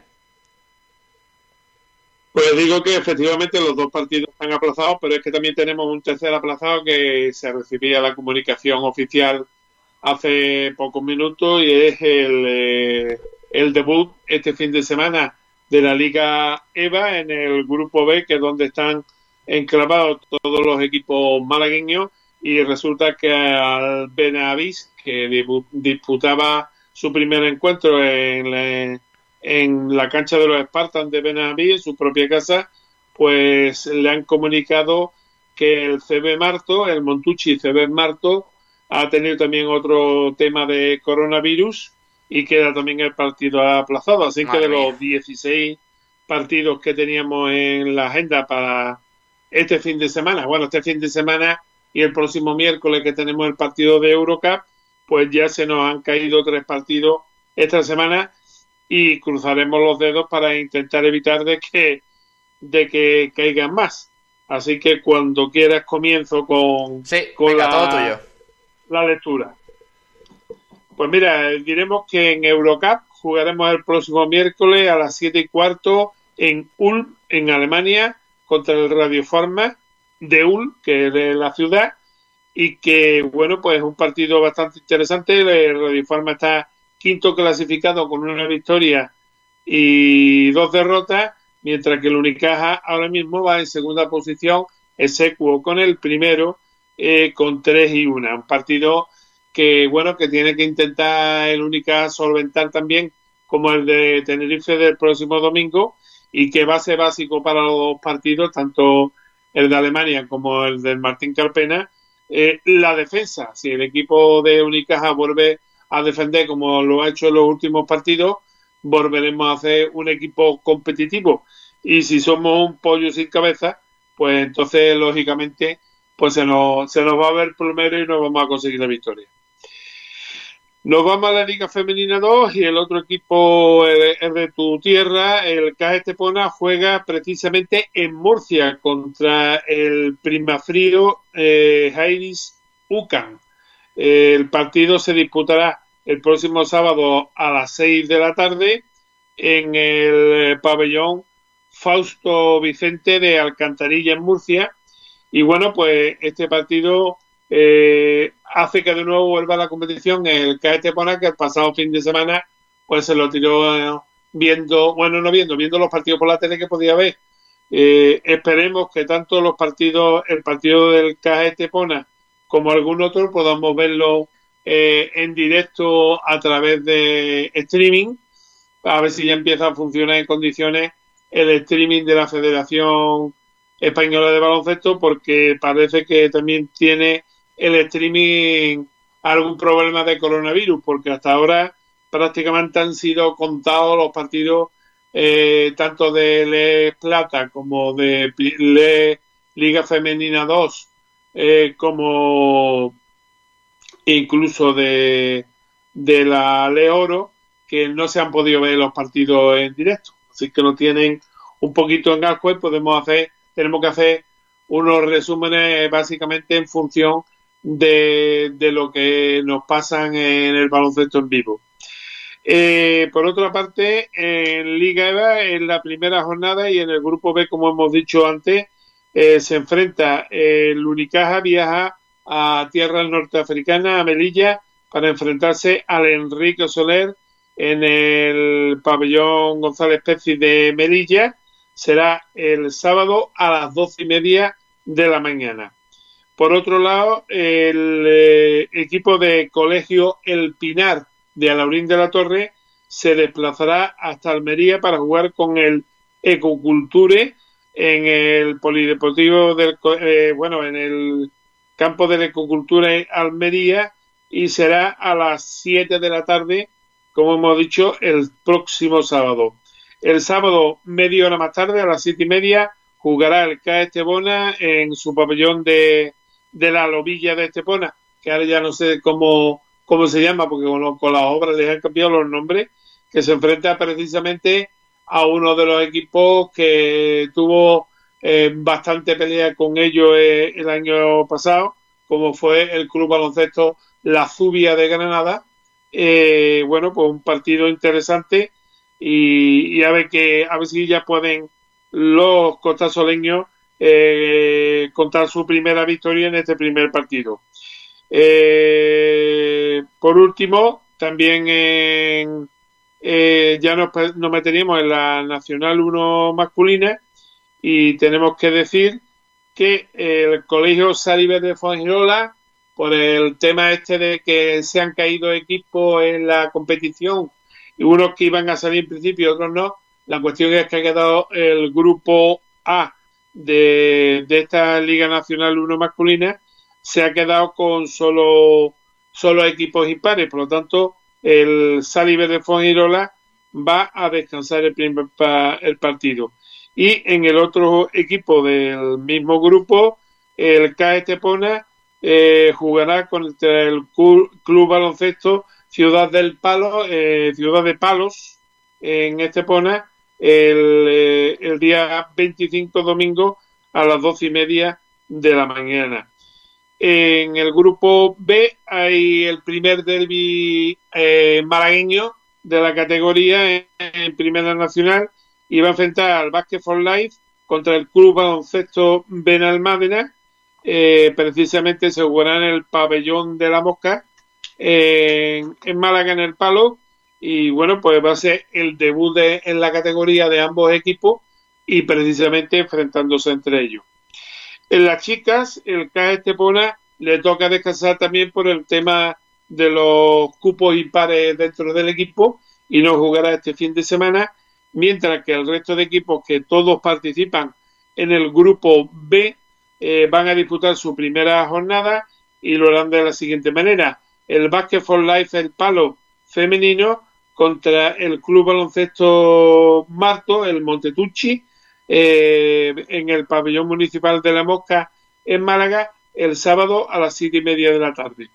Pues digo que efectivamente los dos partidos están aplazados, pero es que también tenemos un tercer aplazado que se recibía la comunicación oficial hace pocos minutos y es el, eh, el debut este fin de semana de la Liga EVA en el Grupo B, que es donde están enclavados todos los equipos malagueños y resulta que al Benavís, que disputaba su primer encuentro en la, en la cancha de los Spartans de Benavís, en su propia casa, pues le han comunicado que el CB Marto, el Montucci CB Marto, ha tenido también otro tema de coronavirus y queda también el partido aplazado. Así que de los 16 partidos que teníamos en la agenda para este fin de semana, bueno, este fin de semana y el próximo miércoles que tenemos el partido de Eurocup, pues ya se nos han caído tres partidos esta semana y cruzaremos los dedos para intentar evitar de que de que caigan más. Así que cuando quieras comienzo con, con la, la lectura. Pues mira, diremos que en Eurocup jugaremos el próximo miércoles a las 7 y cuarto en Ulm, en Alemania, contra el Radioforma de Ulm, que es de la ciudad, y que, bueno, pues es un partido bastante interesante. El Radioforma está quinto clasificado con una victoria y dos derrotas, mientras que el Unicaja ahora mismo va en segunda posición, es equo con el primero, eh, con tres y una. Un partido que bueno que tiene que intentar el Única solventar también como el de Tenerife del próximo domingo y que va a ser básico para los dos partidos tanto el de Alemania como el del Martín Carpena. Eh, la defensa si el equipo de Unicaja vuelve a defender como lo ha hecho en los últimos partidos volveremos a hacer un equipo competitivo. Y si somos un pollo sin cabeza pues entonces lógicamente pues se nos, se nos va a ver primero y no vamos a conseguir la victoria nos vamos a la Liga Femenina 2 y el otro equipo es de tu tierra, el CAE Estepona, juega precisamente en Murcia contra el Primafrío eh, Jairis Ucan. El partido se disputará el próximo sábado a las 6 de la tarde en el pabellón Fausto Vicente de Alcantarilla en Murcia. Y bueno, pues este partido eh, hace que de nuevo vuelva a la competición el CAE Estepona que el pasado fin de semana pues se lo tiró eh, viendo, bueno, no viendo, viendo los partidos por la tele que podía ver. Eh, esperemos que tanto los partidos, el partido del CAE Estepona como algún otro podamos verlo eh, en directo a través de streaming, a ver si ya empieza a funcionar en condiciones el streaming de la Federación Española de Baloncesto, porque parece que también tiene el streaming algún problema de coronavirus, porque hasta ahora prácticamente han sido contados los partidos eh, tanto de Le Plata como de Le Liga Femenina 2, eh, como incluso de, de la Le Oro, que no se han podido ver los partidos en directo. Así que lo tienen un poquito en gasco y podemos hacer, tenemos que hacer unos resúmenes básicamente en función de, de lo que nos pasan en el baloncesto en vivo. Eh, por otra parte, en Liga EVA, en la primera jornada y en el grupo B, como hemos dicho antes, eh, se enfrenta el Unicaja, viaja a tierras norteafricanas, a Melilla, para enfrentarse al Enrique Soler en el pabellón González Peci de Melilla. Será el sábado a las doce y media de la mañana. Por otro lado, el eh, equipo de colegio El Pinar de Alaurín de la Torre se desplazará hasta Almería para jugar con el Ecoculture en el polideportivo del eh, bueno en el campo de la Ecocultura Almería y será a las 7 de la tarde como hemos dicho el próximo sábado. El sábado media hora más tarde a las siete y media jugará el CAE Estebona en su pabellón de de la lobilla de Estepona, que ahora ya no sé cómo, cómo se llama, porque con, las obras les han cambiado los nombres, que se enfrenta precisamente a uno de los equipos que tuvo eh, bastante pelea con ellos eh, el año pasado, como fue el Club Baloncesto La Zubia de Granada. Eh, bueno, pues un partido interesante y, a ver que a ver si ya pueden los costasoleños contar su primera victoria en este primer partido. por último, también en, ya nos, nos meteríamos en la Nacional 1 masculina y tenemos que decir que el Colegio Saliver de Fongirola, por el tema este de que se han caído equipos en la competición y unos que iban a salir en principio y otros no, la cuestión es que ha quedado el grupo A de, esta Liga Nacional 1 masculina, se ha quedado con solo, solo equipos impares, por lo tanto el Saliver de Fongirola va a descansar el, primer el partido. Y en el otro equipo del mismo grupo, el CAE Estepona eh, jugará contra el Club Baloncesto Ciudad del Palo, eh, Ciudad de Palos, en Estepona, el, eh, el día 25 domingo a las doce y media de la mañana. En el grupo B hay el primer derby malagueño de la categoría en Primera Nacional y va a enfrentar al Basket for Life contra el Club Baloncesto Benalmádena. Eh, precisamente se jugará en el pabellón de la Mosca en, Málaga en el Palo y bueno pues va a ser el debut en la categoría de ambos equipos y precisamente enfrentándose entre ellos. En las chicas, el CAE Estepona le toca descansar también por el tema de los cupos impares dentro del equipo y no jugará este fin de semana mientras que el resto de equipos que todos participan en el grupo B eh, van a disputar su primera jornada y lo harán de la siguiente manera. El Basket for Life, el palo femenino, contra el Club Baloncesto Marto, el Montetucci, eh, en el pabellón municipal de la Mosca en Málaga, el sábado a las siete y media de la tarde.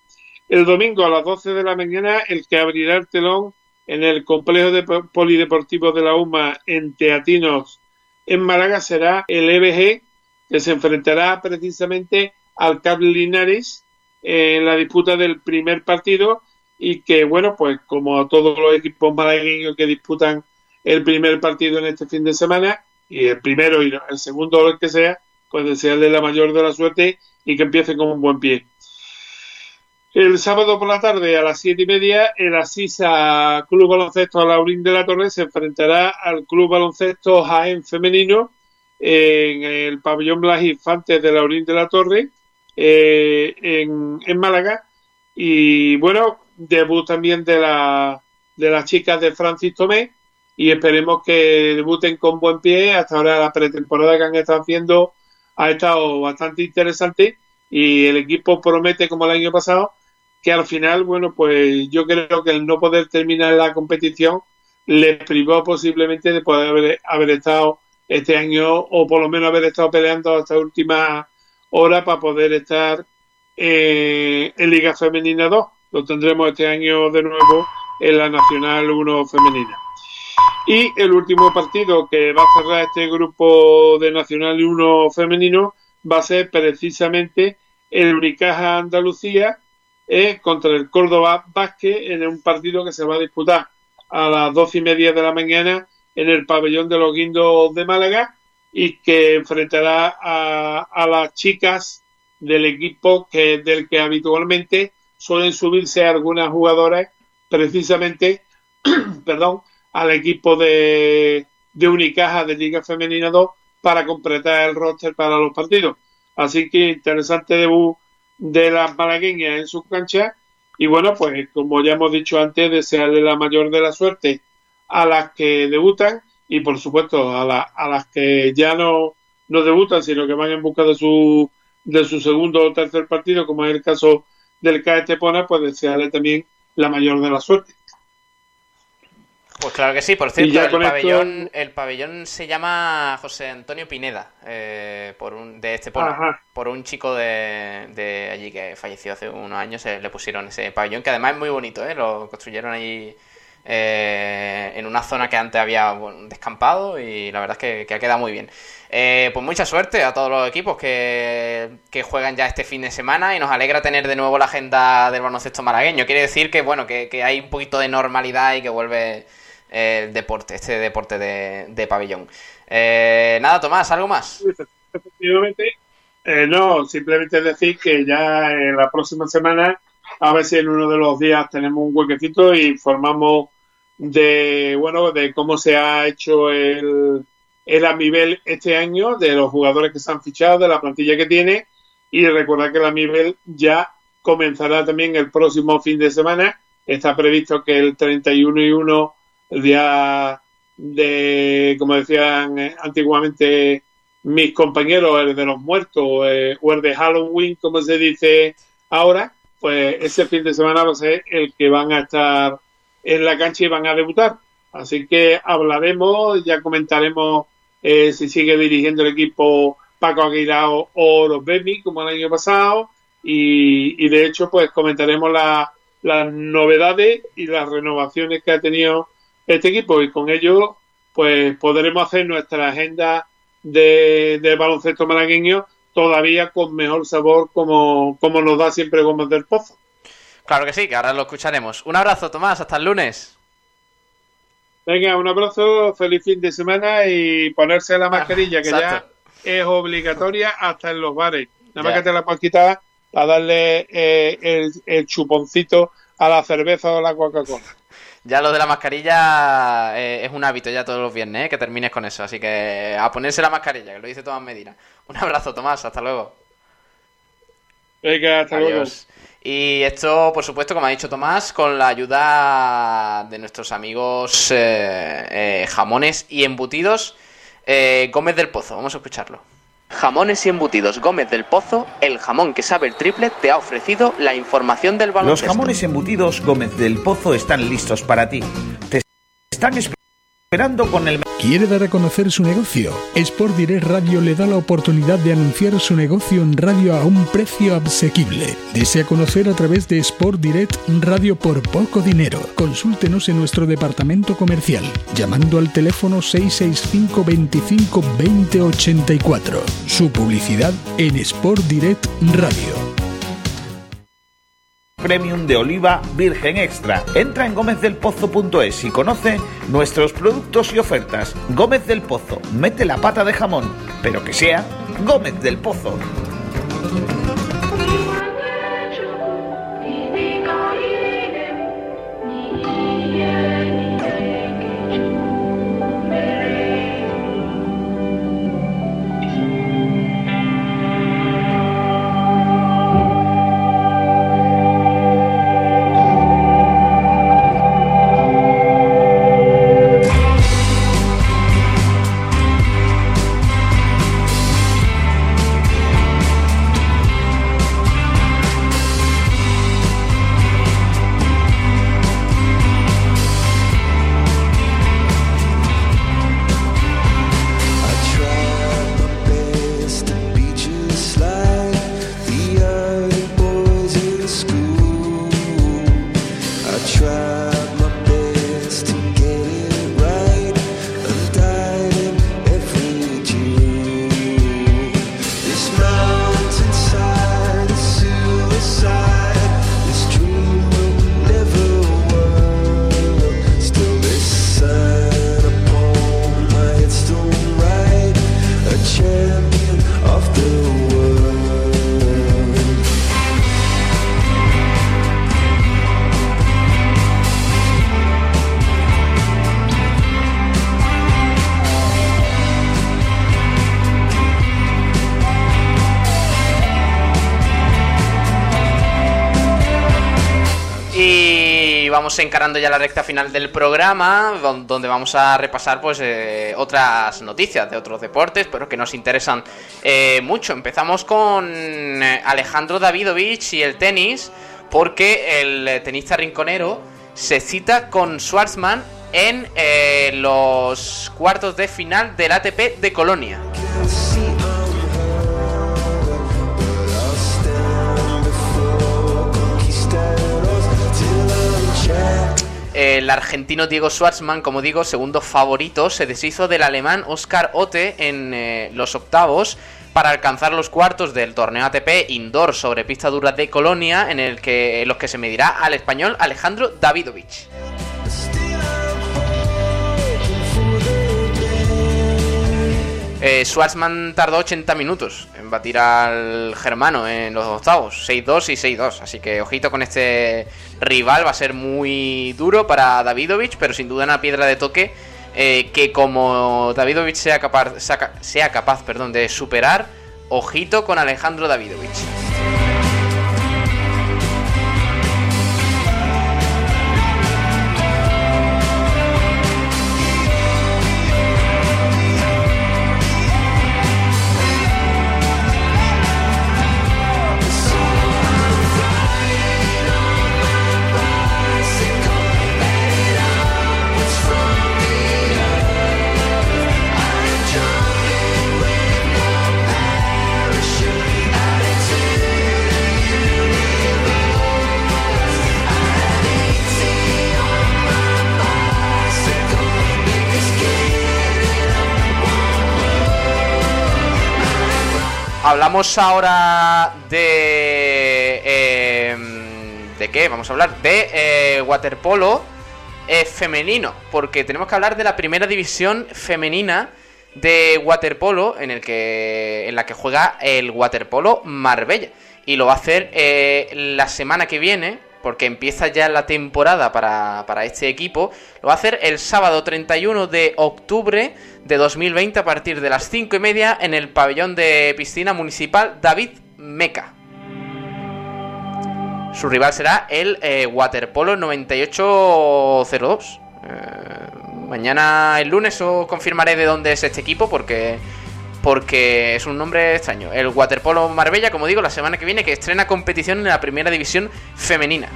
El domingo a las doce de la mañana, el que abrirá el telón en el complejo de polideportivo de la UMA en Teatinos, en Málaga, será el EBG, que se enfrentará precisamente al Cable Linares en la disputa del primer partido y que, bueno, pues como a todos los equipos malagueños que disputan el primer partido en este fin de semana, y el primero y el segundo, lo que sea, pues desearle la mayor de la suerte y que empiece con un buen pie. El sábado por la tarde a las siete y media, el Asisa Club Baloncesto Laurín de la Torre se enfrentará al Club Baloncesto Jaén Femenino en el pabellón Blas Infantes de Laurín de la Torre eh, en, en, Málaga. Y bueno, debut también de, la, de las chicas de Francis Tomé y esperemos que debuten con buen pie. Hasta ahora la pretemporada que han estado haciendo ha estado bastante interesante y el equipo promete como el año pasado que al final, bueno, pues yo creo que el no poder terminar la competición les privó posiblemente de poder haber, estado este año o por lo menos haber estado peleando hasta última hora para poder estar eh, en Liga Femenina 2. Lo tendremos este año de nuevo en la Nacional 1 Femenina. Y el último partido que va a cerrar este grupo de Nacional 1 Femenino va a ser precisamente el Unicaja Andalucía contra el Córdoba Vázquez en un partido que se va a disputar a las doce y media de la mañana en el pabellón de los Guindos de Málaga y que enfrentará a, las chicas del equipo que del que habitualmente suelen subirse algunas jugadoras precisamente perdón al equipo de, de Unicaja de Liga Femenina 2 para completar el roster para los partidos. Así que interesante debut de las malagueñas en su cancha. Y bueno, pues como ya hemos dicho antes, desearle la mayor de la suerte a las que debutan y por supuesto a, a las que ya no, no debutan, sino que van en busca de su, de su segundo o tercer partido, como es el caso del CAE Tepona, pues desearle también la mayor de la suerte. Pues claro que sí, por cierto, el pabellón, el pabellón se llama José Antonio Pineda, eh, por un, de este por un chico de, allí que falleció hace unos años, le pusieron ese pabellón, que además es muy bonito, ¿eh? lo construyeron allí eh, en una zona que antes había descampado y la verdad es que, ha quedado muy bien. Eh, pues mucha suerte a todos los equipos que, juegan ya este fin de semana y nos alegra tener de nuevo la agenda del baloncesto malagueño. Quiere decir que bueno que, hay un poquito de normalidad y que vuelve el deporte, este deporte de, pabellón. Eh, nada, Tomás, ¿algo más? Efectivamente, no, simplemente decir que ya en la próxima semana a ver si en uno de los días tenemos un huequecito y formamos de bueno de cómo se ha hecho el, el Amivel este año, de los jugadores que se han fichado, de la plantilla que tiene, y recordar que el Amivel ya comenzará también el próximo fin de semana. Está previsto que el 31 y 1, el día de, como decían antiguamente mis compañeros, el de los muertos, eh, o el de Halloween, como se dice ahora, pues ese fin de semana va a ser el que van a estar en la cancha y van a debutar. Así que hablaremos, ya comentaremos eh, si sigue dirigiendo el equipo Paco Aguilar o los Bemi, como el año pasado, y, de hecho, pues comentaremos las novedades y las renovaciones que ha tenido este equipo, y con ello, pues podremos hacer nuestra agenda de, de baloncesto malagueño todavía con mejor sabor como, como nos da siempre Gómez del Pozo. Claro que sí, que ahora lo escucharemos. Un abrazo, Tomás, hasta el lunes. Venga, un abrazo, feliz fin de semana y ponerse la mascarilla, que ya es obligatoria hasta en los bares. Nada más que te la puedes quitar para darle eh, el, el chuponcito a la cerveza o la Coca-Cola ya lo de la mascarilla eh, es un hábito ya todos los viernes, eh, que termines con eso. Así que a ponerse la mascarilla, que lo dice Tomás Medina. Un abrazo, Tomás, hasta luego. Venga, hasta luego. Y esto, por supuesto, como ha dicho Tomás, con la ayuda de nuestros amigos eh, jamones y embutidos Gómez del Pozo. Vamos a escucharlo. Jamones y embutidos Gómez del Pozo, el jamón que sabe el triple, te ha ofrecido la información del baloncesto. Los jamones embutidos Gómez del Pozo están listos para ti. Te están esperando ¿Quiere dar a conocer su negocio? Sport Direct Radio le da la oportunidad de anunciar su negocio en radio a un precio asequible. Desea conocer a través de Sport Direct Radio por poco dinero. Consúltenos en nuestro departamento comercial llamando al teléfono 665 25 20 Su publicidad en Sport Direct Radio premium de oliva virgen extra. Entra en gómezdelpozo.es y conoce nuestros productos y ofertas. Gómez del Pozo, mete la pata de jamón, pero que sea Gómez del Pozo. Encarando ya la recta final del programa, donde vamos a repasar pues eh, otras noticias de otros deportes, pero que nos interesan eh, mucho. Empezamos con eh, Alejandro Davidovich y el tenis, porque el tenista rinconero se cita con Schwarzman en los cuartos de final del ATP de Colonia. El argentino Diego Schwartzman, como digo, segundo favorito, se deshizo del alemán Oscar Otte en eh, los octavos para alcanzar los cuartos del torneo ATP indoor sobre pista dura de Colonia, en el que en los que se medirá al español Alejandro Davidovich. Eh, tardó 80 minutos en batir al germano en los octavos, 6-2 y 6-2. Así que ojito con este rival, va a ser muy duro para Davidovich, pero sin duda una piedra de toque eh, que como Davidovich sea capaz, sea, sea capaz perdón, de superar, ojito con Alejandro Davidovich. Hablamos ahora de... Eh, ¿De qué? Vamos a hablar de eh, waterpolo eh, femenino, porque tenemos que hablar de la primera división femenina de waterpolo en, el que, en la que juega el waterpolo Marbella. Y lo va a hacer la semana que viene, porque empieza ya la temporada para, para, este equipo, lo va a hacer el sábado 31 de octubre de 2020 a partir de las 5 y media en el pabellón de piscina municipal David Meca. Su rival será el eh, Waterpolo 9802. Eh, mañana, el lunes, os confirmaré de dónde es este equipo porque porque es un nombre extraño. El Waterpolo Marbella, como digo, la semana que viene, que estrena competición en la primera división femenina.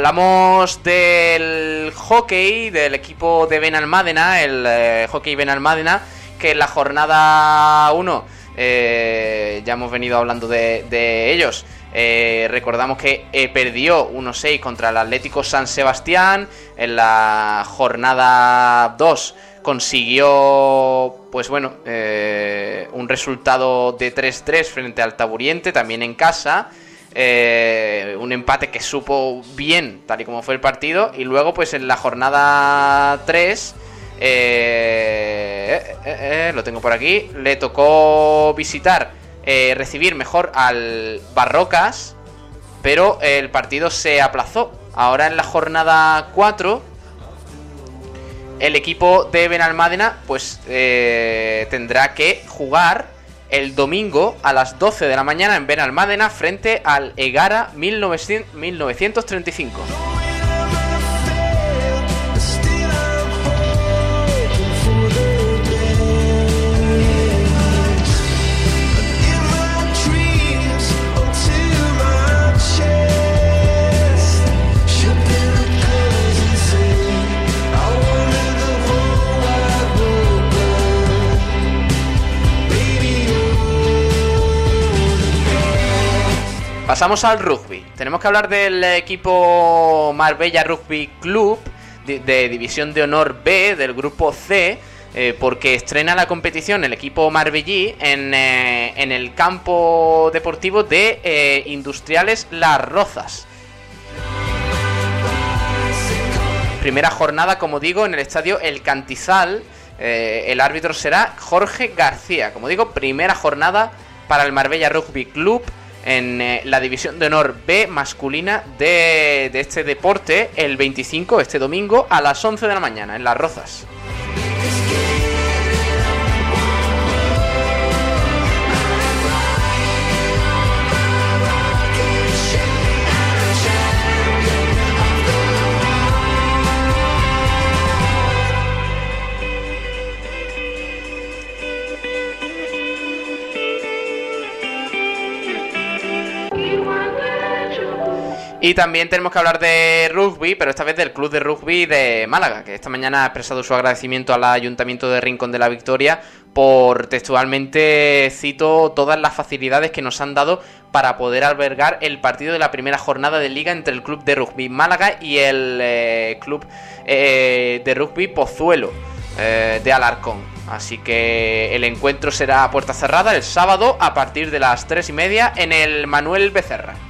Hablamos del hockey, del equipo de Benalmádena, el eh, hockey Benalmádena, que en la jornada 1 eh, ya hemos venido hablando de, ellos. Eh, recordamos que perdió 1-6 contra el Atlético San Sebastián. En la jornada 2 consiguió, pues bueno, un resultado de 3-3 frente al Taburiente, también en casa. Eh, un empate que supo bien, tal y como fue el partido. Y luego, pues en la jornada 3, eh, eh, lo tengo por aquí, le tocó visitar, recibir mejor al Barrocas, pero el partido se aplazó. Ahora en la jornada 4, el equipo de Benalmádena, pues tendrá que jugar el domingo a las 12 de la mañana en Benalmádena frente al Egara 1935. Pasamos al rugby. Tenemos que hablar del equipo Marbella Rugby Club de, División de Honor B del grupo C. Eh, porque estrena la competición el equipo Marbellí en, eh, el campo deportivo de eh, Industriales Las Rozas. Primera jornada, como digo, en el estadio El Cantizal. el árbitro será Jorge García. Como digo, primera jornada para el Marbella Rugby Club en eh, la división de honor B masculina de, de este deporte el 25, este domingo, a las 11 de la mañana, en Las Rozas. Y también tenemos que hablar de rugby, pero esta vez del Club de Rugby de Málaga, que esta mañana ha expresado su agradecimiento al Ayuntamiento de Rincón de la Victoria por textualmente cito todas las facilidades que nos han dado para poder albergar el partido de la primera jornada de liga entre el Club de Rugby Málaga y el eh, Club eh, de Rugby Pozuelo eh, de Alarcón. Así que el encuentro será a puerta cerrada el sábado a partir de las 3 y media en el Manuel Becerra.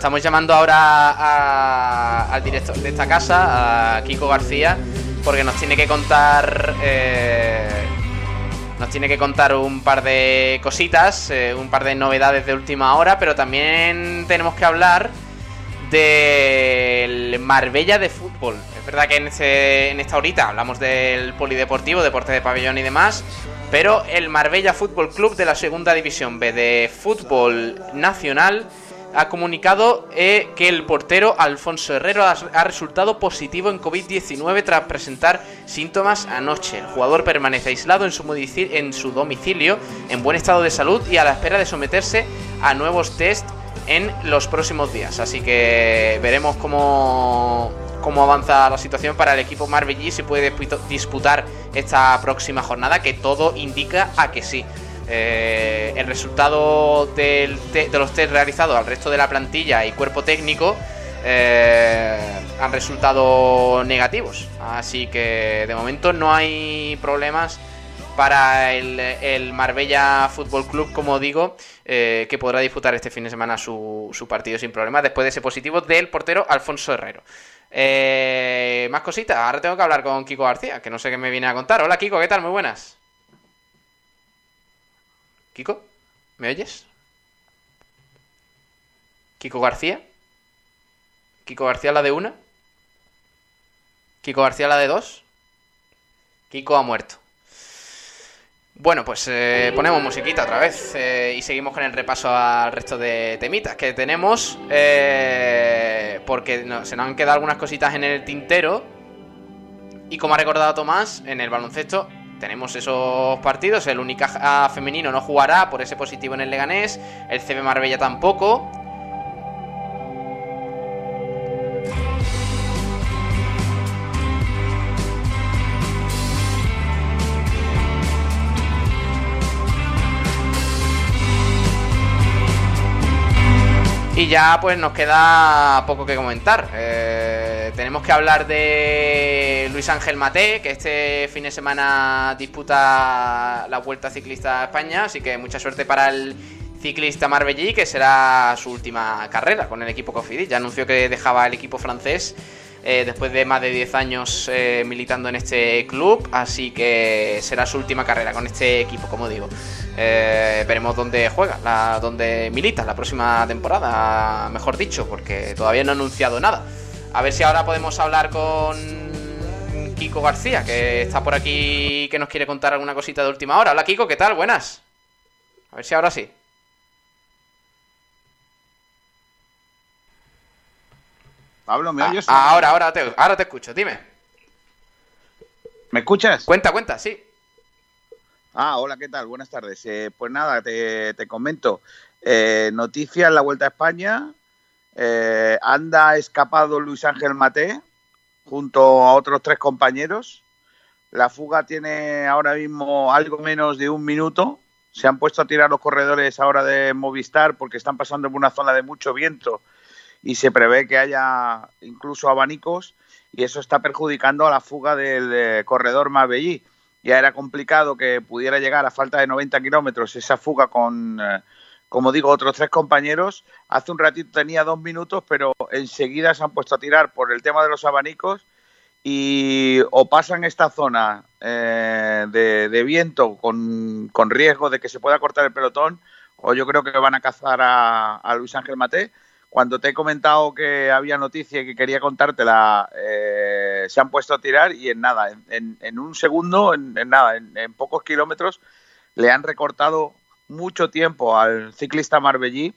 Estamos llamando ahora al director de esta casa, a Kiko García, porque nos tiene que contar. Eh, nos tiene que contar un par de cositas, eh, un par de novedades de última hora, pero también tenemos que hablar del Marbella de fútbol. Es verdad que en, en esta horita hablamos del polideportivo, deporte de pabellón y demás, pero el Marbella Fútbol Club de la Segunda División B de Fútbol Nacional ha comunicado eh, que el portero Alfonso Herrero ha, resultado positivo en COVID-19 tras presentar síntomas anoche. El jugador permanece aislado en su, domicilio, en buen estado de salud y a la espera de someterse a nuevos test en los próximos días. Así que veremos cómo, cómo avanza la situación para el equipo marbellí, si puede disputar esta próxima jornada, que todo indica a que sí. Eh, el resultado de los test realizados al resto de la plantilla y cuerpo técnico eh, han resultado negativos. Así que de momento no hay problemas para el, el Marbella Fútbol Club, como digo, eh, que podrá disputar este fin de semana su, su partido sin problemas después de ese positivo del portero Alfonso Herrero. Eh, más cositas, ahora tengo que hablar con Kiko García, que no sé qué me viene a contar. Hola Kiko, ¿qué tal? Muy buenas. Kiko, ¿me oyes? Kiko García. Kiko García la de una. Kiko García la de dos. Kiko ha muerto. Bueno, pues eh, ponemos musiquita otra vez eh, y seguimos con el repaso al resto de temitas que tenemos. eh, porque no- se nos han quedado algunas cositas en el tintero. Y como ha recordado Tomás, en el baloncesto tenemos esos partidos. El Unicaja femenino no jugará por ese positivo en el Leganés. El CB Marbella tampoco. Y ya pues nos queda poco que comentar. Eh, tenemos que hablar de Luis Ángel Mate, que este fin de semana disputa la Vuelta Ciclista a España, así que mucha suerte para el ciclista Marbellí, que será su última carrera con el equipo Cofidis. Ya anunció que dejaba el equipo francés eh, después de más de 10 años eh, militando en este club, así que será su última carrera con este equipo, como digo. Eh, veremos dónde juega, la, dónde milita la próxima temporada, mejor dicho, porque todavía no ha anunciado nada. A ver si ahora podemos hablar con Kiko García, que está por aquí, que nos quiere contar alguna cosita de última hora. Hola Kiko, ¿qué tal? Buenas. A ver si ahora sí. Pablo, ¿me Ah, oyes? ahora, ahora te, ahora te escucho, dime. ¿Me escuchas? Cuenta, cuenta, sí. Ah, hola, ¿qué tal? Buenas tardes. Eh, pues nada, te, te comento. Eh, noticia en la Vuelta a España. Eh, anda escapado Luis Ángel Mate, junto a otros tres compañeros. La fuga tiene ahora mismo algo menos de un minuto. Se han puesto a tirar los corredores ahora de Movistar porque están pasando por una zona de mucho viento y se prevé que haya incluso abanicos y eso está perjudicando a la fuga del eh, corredor Mabellí. Ya era complicado que pudiera llegar a falta de 90 kilómetros esa fuga con, eh, como digo, otros tres compañeros. Hace un ratito tenía dos minutos, pero enseguida se han puesto a tirar por el tema de los abanicos y o pasan esta zona eh, de, viento con, riesgo de que se pueda cortar el pelotón o yo creo que van a cazar a, Luis Ángel Maté cuando te he comentado que había noticia y que quería contártela, eh, se han puesto a tirar y en nada, en, un segundo, en nada, en, pocos kilómetros, le han recortado mucho tiempo al ciclista Marbellí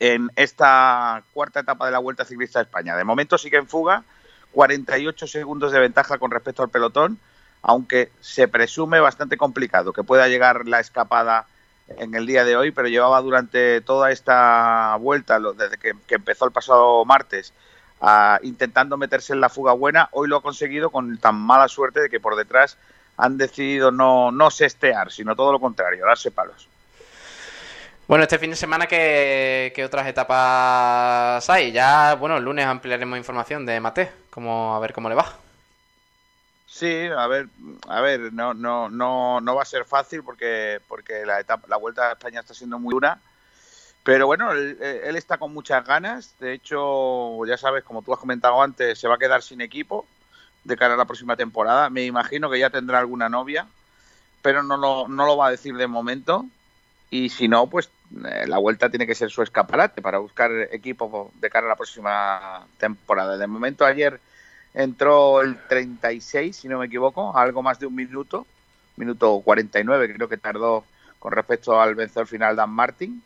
en esta cuarta etapa de la Vuelta Ciclista de España. De momento sigue en fuga, 48 segundos de ventaja con respecto al pelotón, aunque se presume bastante complicado que pueda llegar la escapada en el día de hoy, pero llevaba durante toda esta vuelta, desde que, que empezó el pasado martes, a, intentando meterse en la fuga buena. Hoy lo ha conseguido con tan mala suerte de que por detrás han decidido no, no sestear, sino todo lo contrario, darse palos. Bueno, este fin de semana, ¿qué, qué otras etapas hay? Ya, bueno, el lunes ampliaremos información de Mate, como, a ver cómo le va. Sí, a ver, a ver, no, no, no, no va a ser fácil porque, porque la etapa, la vuelta a España está siendo muy dura. Pero bueno, él, él, está con muchas ganas. De hecho, ya sabes, como tú has comentado antes, se va a quedar sin equipo de cara a la próxima temporada. Me imagino que ya tendrá alguna novia, pero no lo, no lo va a decir de momento. Y si no, pues la vuelta tiene que ser su escaparate para buscar equipo de cara a la próxima temporada. De momento, ayer entró el 36, si no me equivoco, algo más de un minuto, minuto 49 creo que tardó con respecto al vencedor final Dan Martin.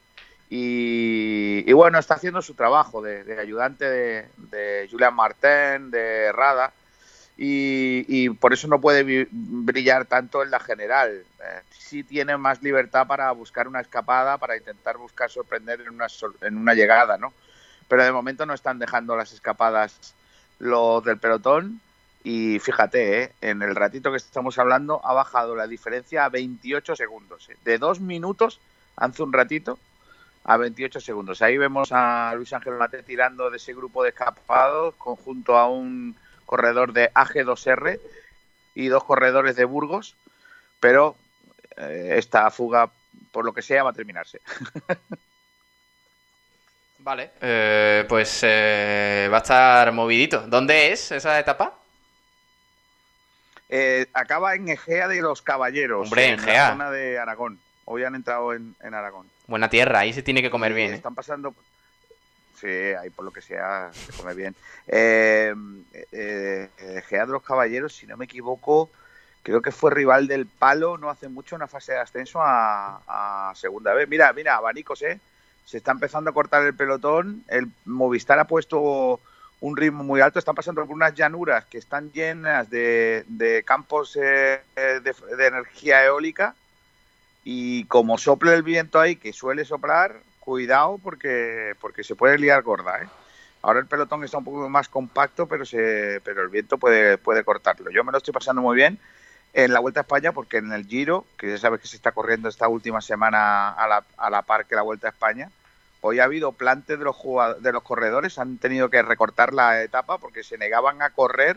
Y, y bueno, está haciendo su trabajo de, de ayudante de, de, Julian Martin, de Rada, y, por eso no puede brillar tanto en la general. Eh, sí tiene más libertad para buscar una escapada, para intentar buscar sorprender en una, en una llegada, ¿no? Pero de momento no están dejando las escapadas los del pelotón y fíjate, ¿eh? en el ratito que estamos hablando ha bajado la diferencia a 28 segundos. ¿eh? De dos minutos hace un ratito a 28 segundos. Ahí vemos a Luis Ángel Mate tirando de ese grupo de escapados junto a un corredor de AG2R y dos corredores de Burgos, pero eh, esta fuga, por lo que sea, va a terminarse. Vale, eh, pues eh, va a estar movidito. ¿Dónde es esa etapa? Eh, acaba en Egea de los Caballeros, Hombre, en la zona de Aragón. Hoy han entrado en, en, Aragón. Buena tierra, ahí se tiene que comer bien. Están pasando. Sí, ahí por lo que sea se come bien. Eh, eh, Egea de los Caballeros, si no me equivoco, creo que fue rival del Palo no hace mucho una fase de ascenso a, segunda vez. Mira, mira, abanicos, ¿eh? se está empezando a cortar el pelotón, el Movistar ha puesto un ritmo muy alto, están pasando por unas llanuras que están llenas de, campos eh, de, de, energía eólica y como sople el viento ahí, que suele soplar, cuidado porque, porque se puede liar gorda. ¿eh? Ahora el pelotón está un poco más compacto, pero, se, pero el viento puede, puede cortarlo. Yo me lo estoy pasando muy bien en la Vuelta a España porque en el Giro, que ya sabes que se está corriendo esta última semana a la, a la par que la Vuelta a España, hoy ha habido plantes de los, de los corredores, han tenido que recortar la etapa porque se negaban a correr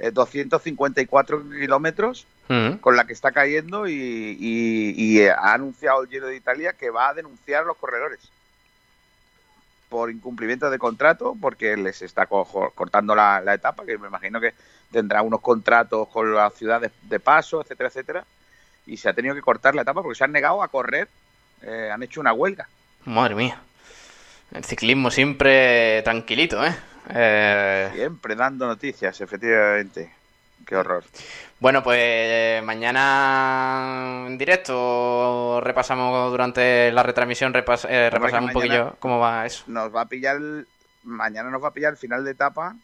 eh, 254 kilómetros uh -huh. con la que está cayendo y, y, y, ha anunciado el Giro de Italia que va a denunciar a los corredores por incumplimiento de contrato porque les está co cortando la, la etapa, que me imagino que tendrá unos contratos con las ciudades de paso, etcétera, etcétera, y se ha tenido que cortar la etapa porque se han negado a correr, eh, han hecho una huelga. Madre mía. El ciclismo siempre tranquilito, ¿eh? Eh... Siempre dando noticias, efectivamente. Qué horror. Bueno, pues mañana en directo repasamos durante la retransmisión, repas eh, repasamos un poquillo cómo va eso. Nos va a pillar, el... mañana nos va a pillar el final de etapa,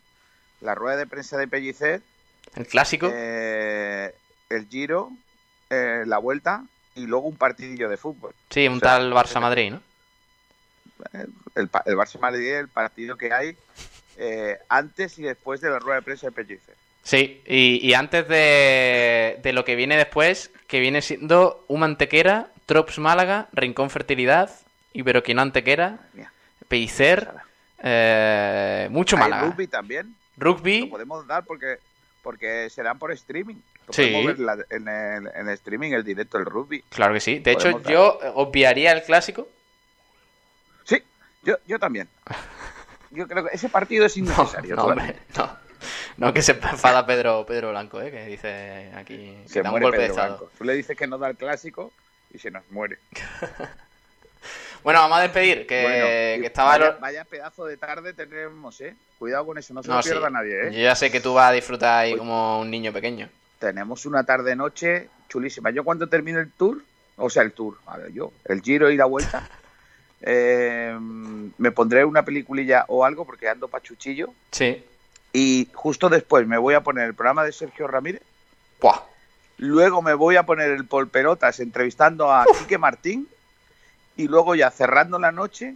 la rueda de prensa de Pellicer. El clásico. Eh, el giro, eh, la vuelta y luego un partidillo de fútbol. Sí, un o sea, tal Barça-Madrid, ¿no? El, el Barça-Madrid, el partido que hay eh, antes y después de la rueda de prensa de Pellicer. Sí, y, y antes de, de lo que viene después, que viene siendo Uma Antequera, Trops Málaga, Rincón Fertilidad, Iberoquino Antequera, Pellicer, eh, mucho Hay Málaga. rugby también. Rugby. Lo podemos dar porque porque serán por streaming. Sí. ver la- en, el, en el streaming el directo del rugby. Claro que sí. De hecho, dar. yo obviaría el clásico. Sí, yo, yo también. Yo creo que ese partido es innecesario. No, hombre, no. No, que se enfada Pedro, Pedro Blanco, ¿eh? que dice aquí que Se da un golpe de estado. Blanco. Tú le dices que no da el clásico y se nos muere. Bueno, vamos a despedir, que, Bueno, que estaba... vaya, vaya pedazo de tarde tenemos, ¿eh? Cuidado con eso, no se lo sí. pierda nadie, ¿eh? Yo ya sé que tú vas a disfrutar ahí como un niño pequeño. Tenemos una tarde-noche chulísima. Yo cuando termine el tour, o sea, el tour, a ver, yo, el giro y la vuelta, eh, me pondré una peliculilla o algo porque ando pachuchillo. Sí. Y justo después me voy a poner el programa de Sergio Ramírez. Luego me voy a poner el Polperotas entrevistando a Quique Martín. Y luego ya cerrando la noche,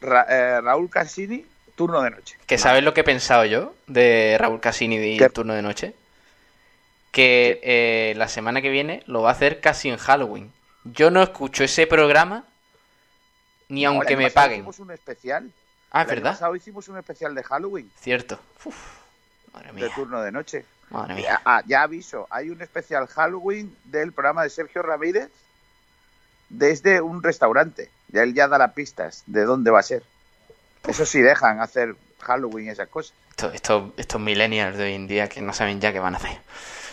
Ra- eh, Raúl Cassini, turno de noche. Que sabes lo que he pensado yo de Raúl Cassini y el turno de noche. Que eh, la semana que viene lo va a hacer casi en Halloween. Yo no escucho ese programa ni aunque me paguen. Hicimos un especial. Ah, verdad. pasado hicimos un especial de Halloween. Cierto. de turno de noche. Madre mía. Ya, ah, ya aviso, hay un especial Halloween del programa de Sergio Ramírez desde un restaurante. Ya él ya da las pistas de dónde va a ser. Eso sí dejan hacer Halloween y esas cosas. Estos, estos, estos millennials de hoy en día que no saben ya qué van a hacer.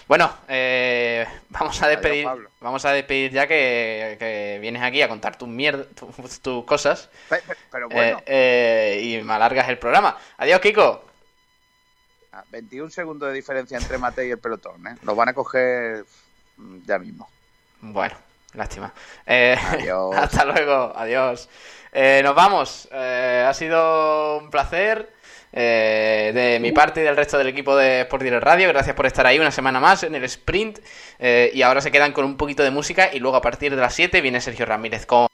Bueno, eh, vamos a despedir. Vamos a despedir ya que, que vienes aquí a contar tus mierda, tus, tus cosas. Pe- pe- Pero bueno, eh, eh, y me alargas el programa. Adiós, Kiko. ah, 21 segundos de diferencia entre Mate y el pelotón. ¿eh? Lo van a coger mm, ya mismo. Bueno, lástima. Eh, Adiós. hasta luego, adiós. Eh, nos vamos. Eh, ha sido un placer. Eh, de mi parte y del resto del equipo de Sport Direct Radio, gracias por estar ahí una semana más en el sprint. eh, y ahora se quedan con un poquito de música. Y luego a partir de las 7 viene Sergio Ramírez con.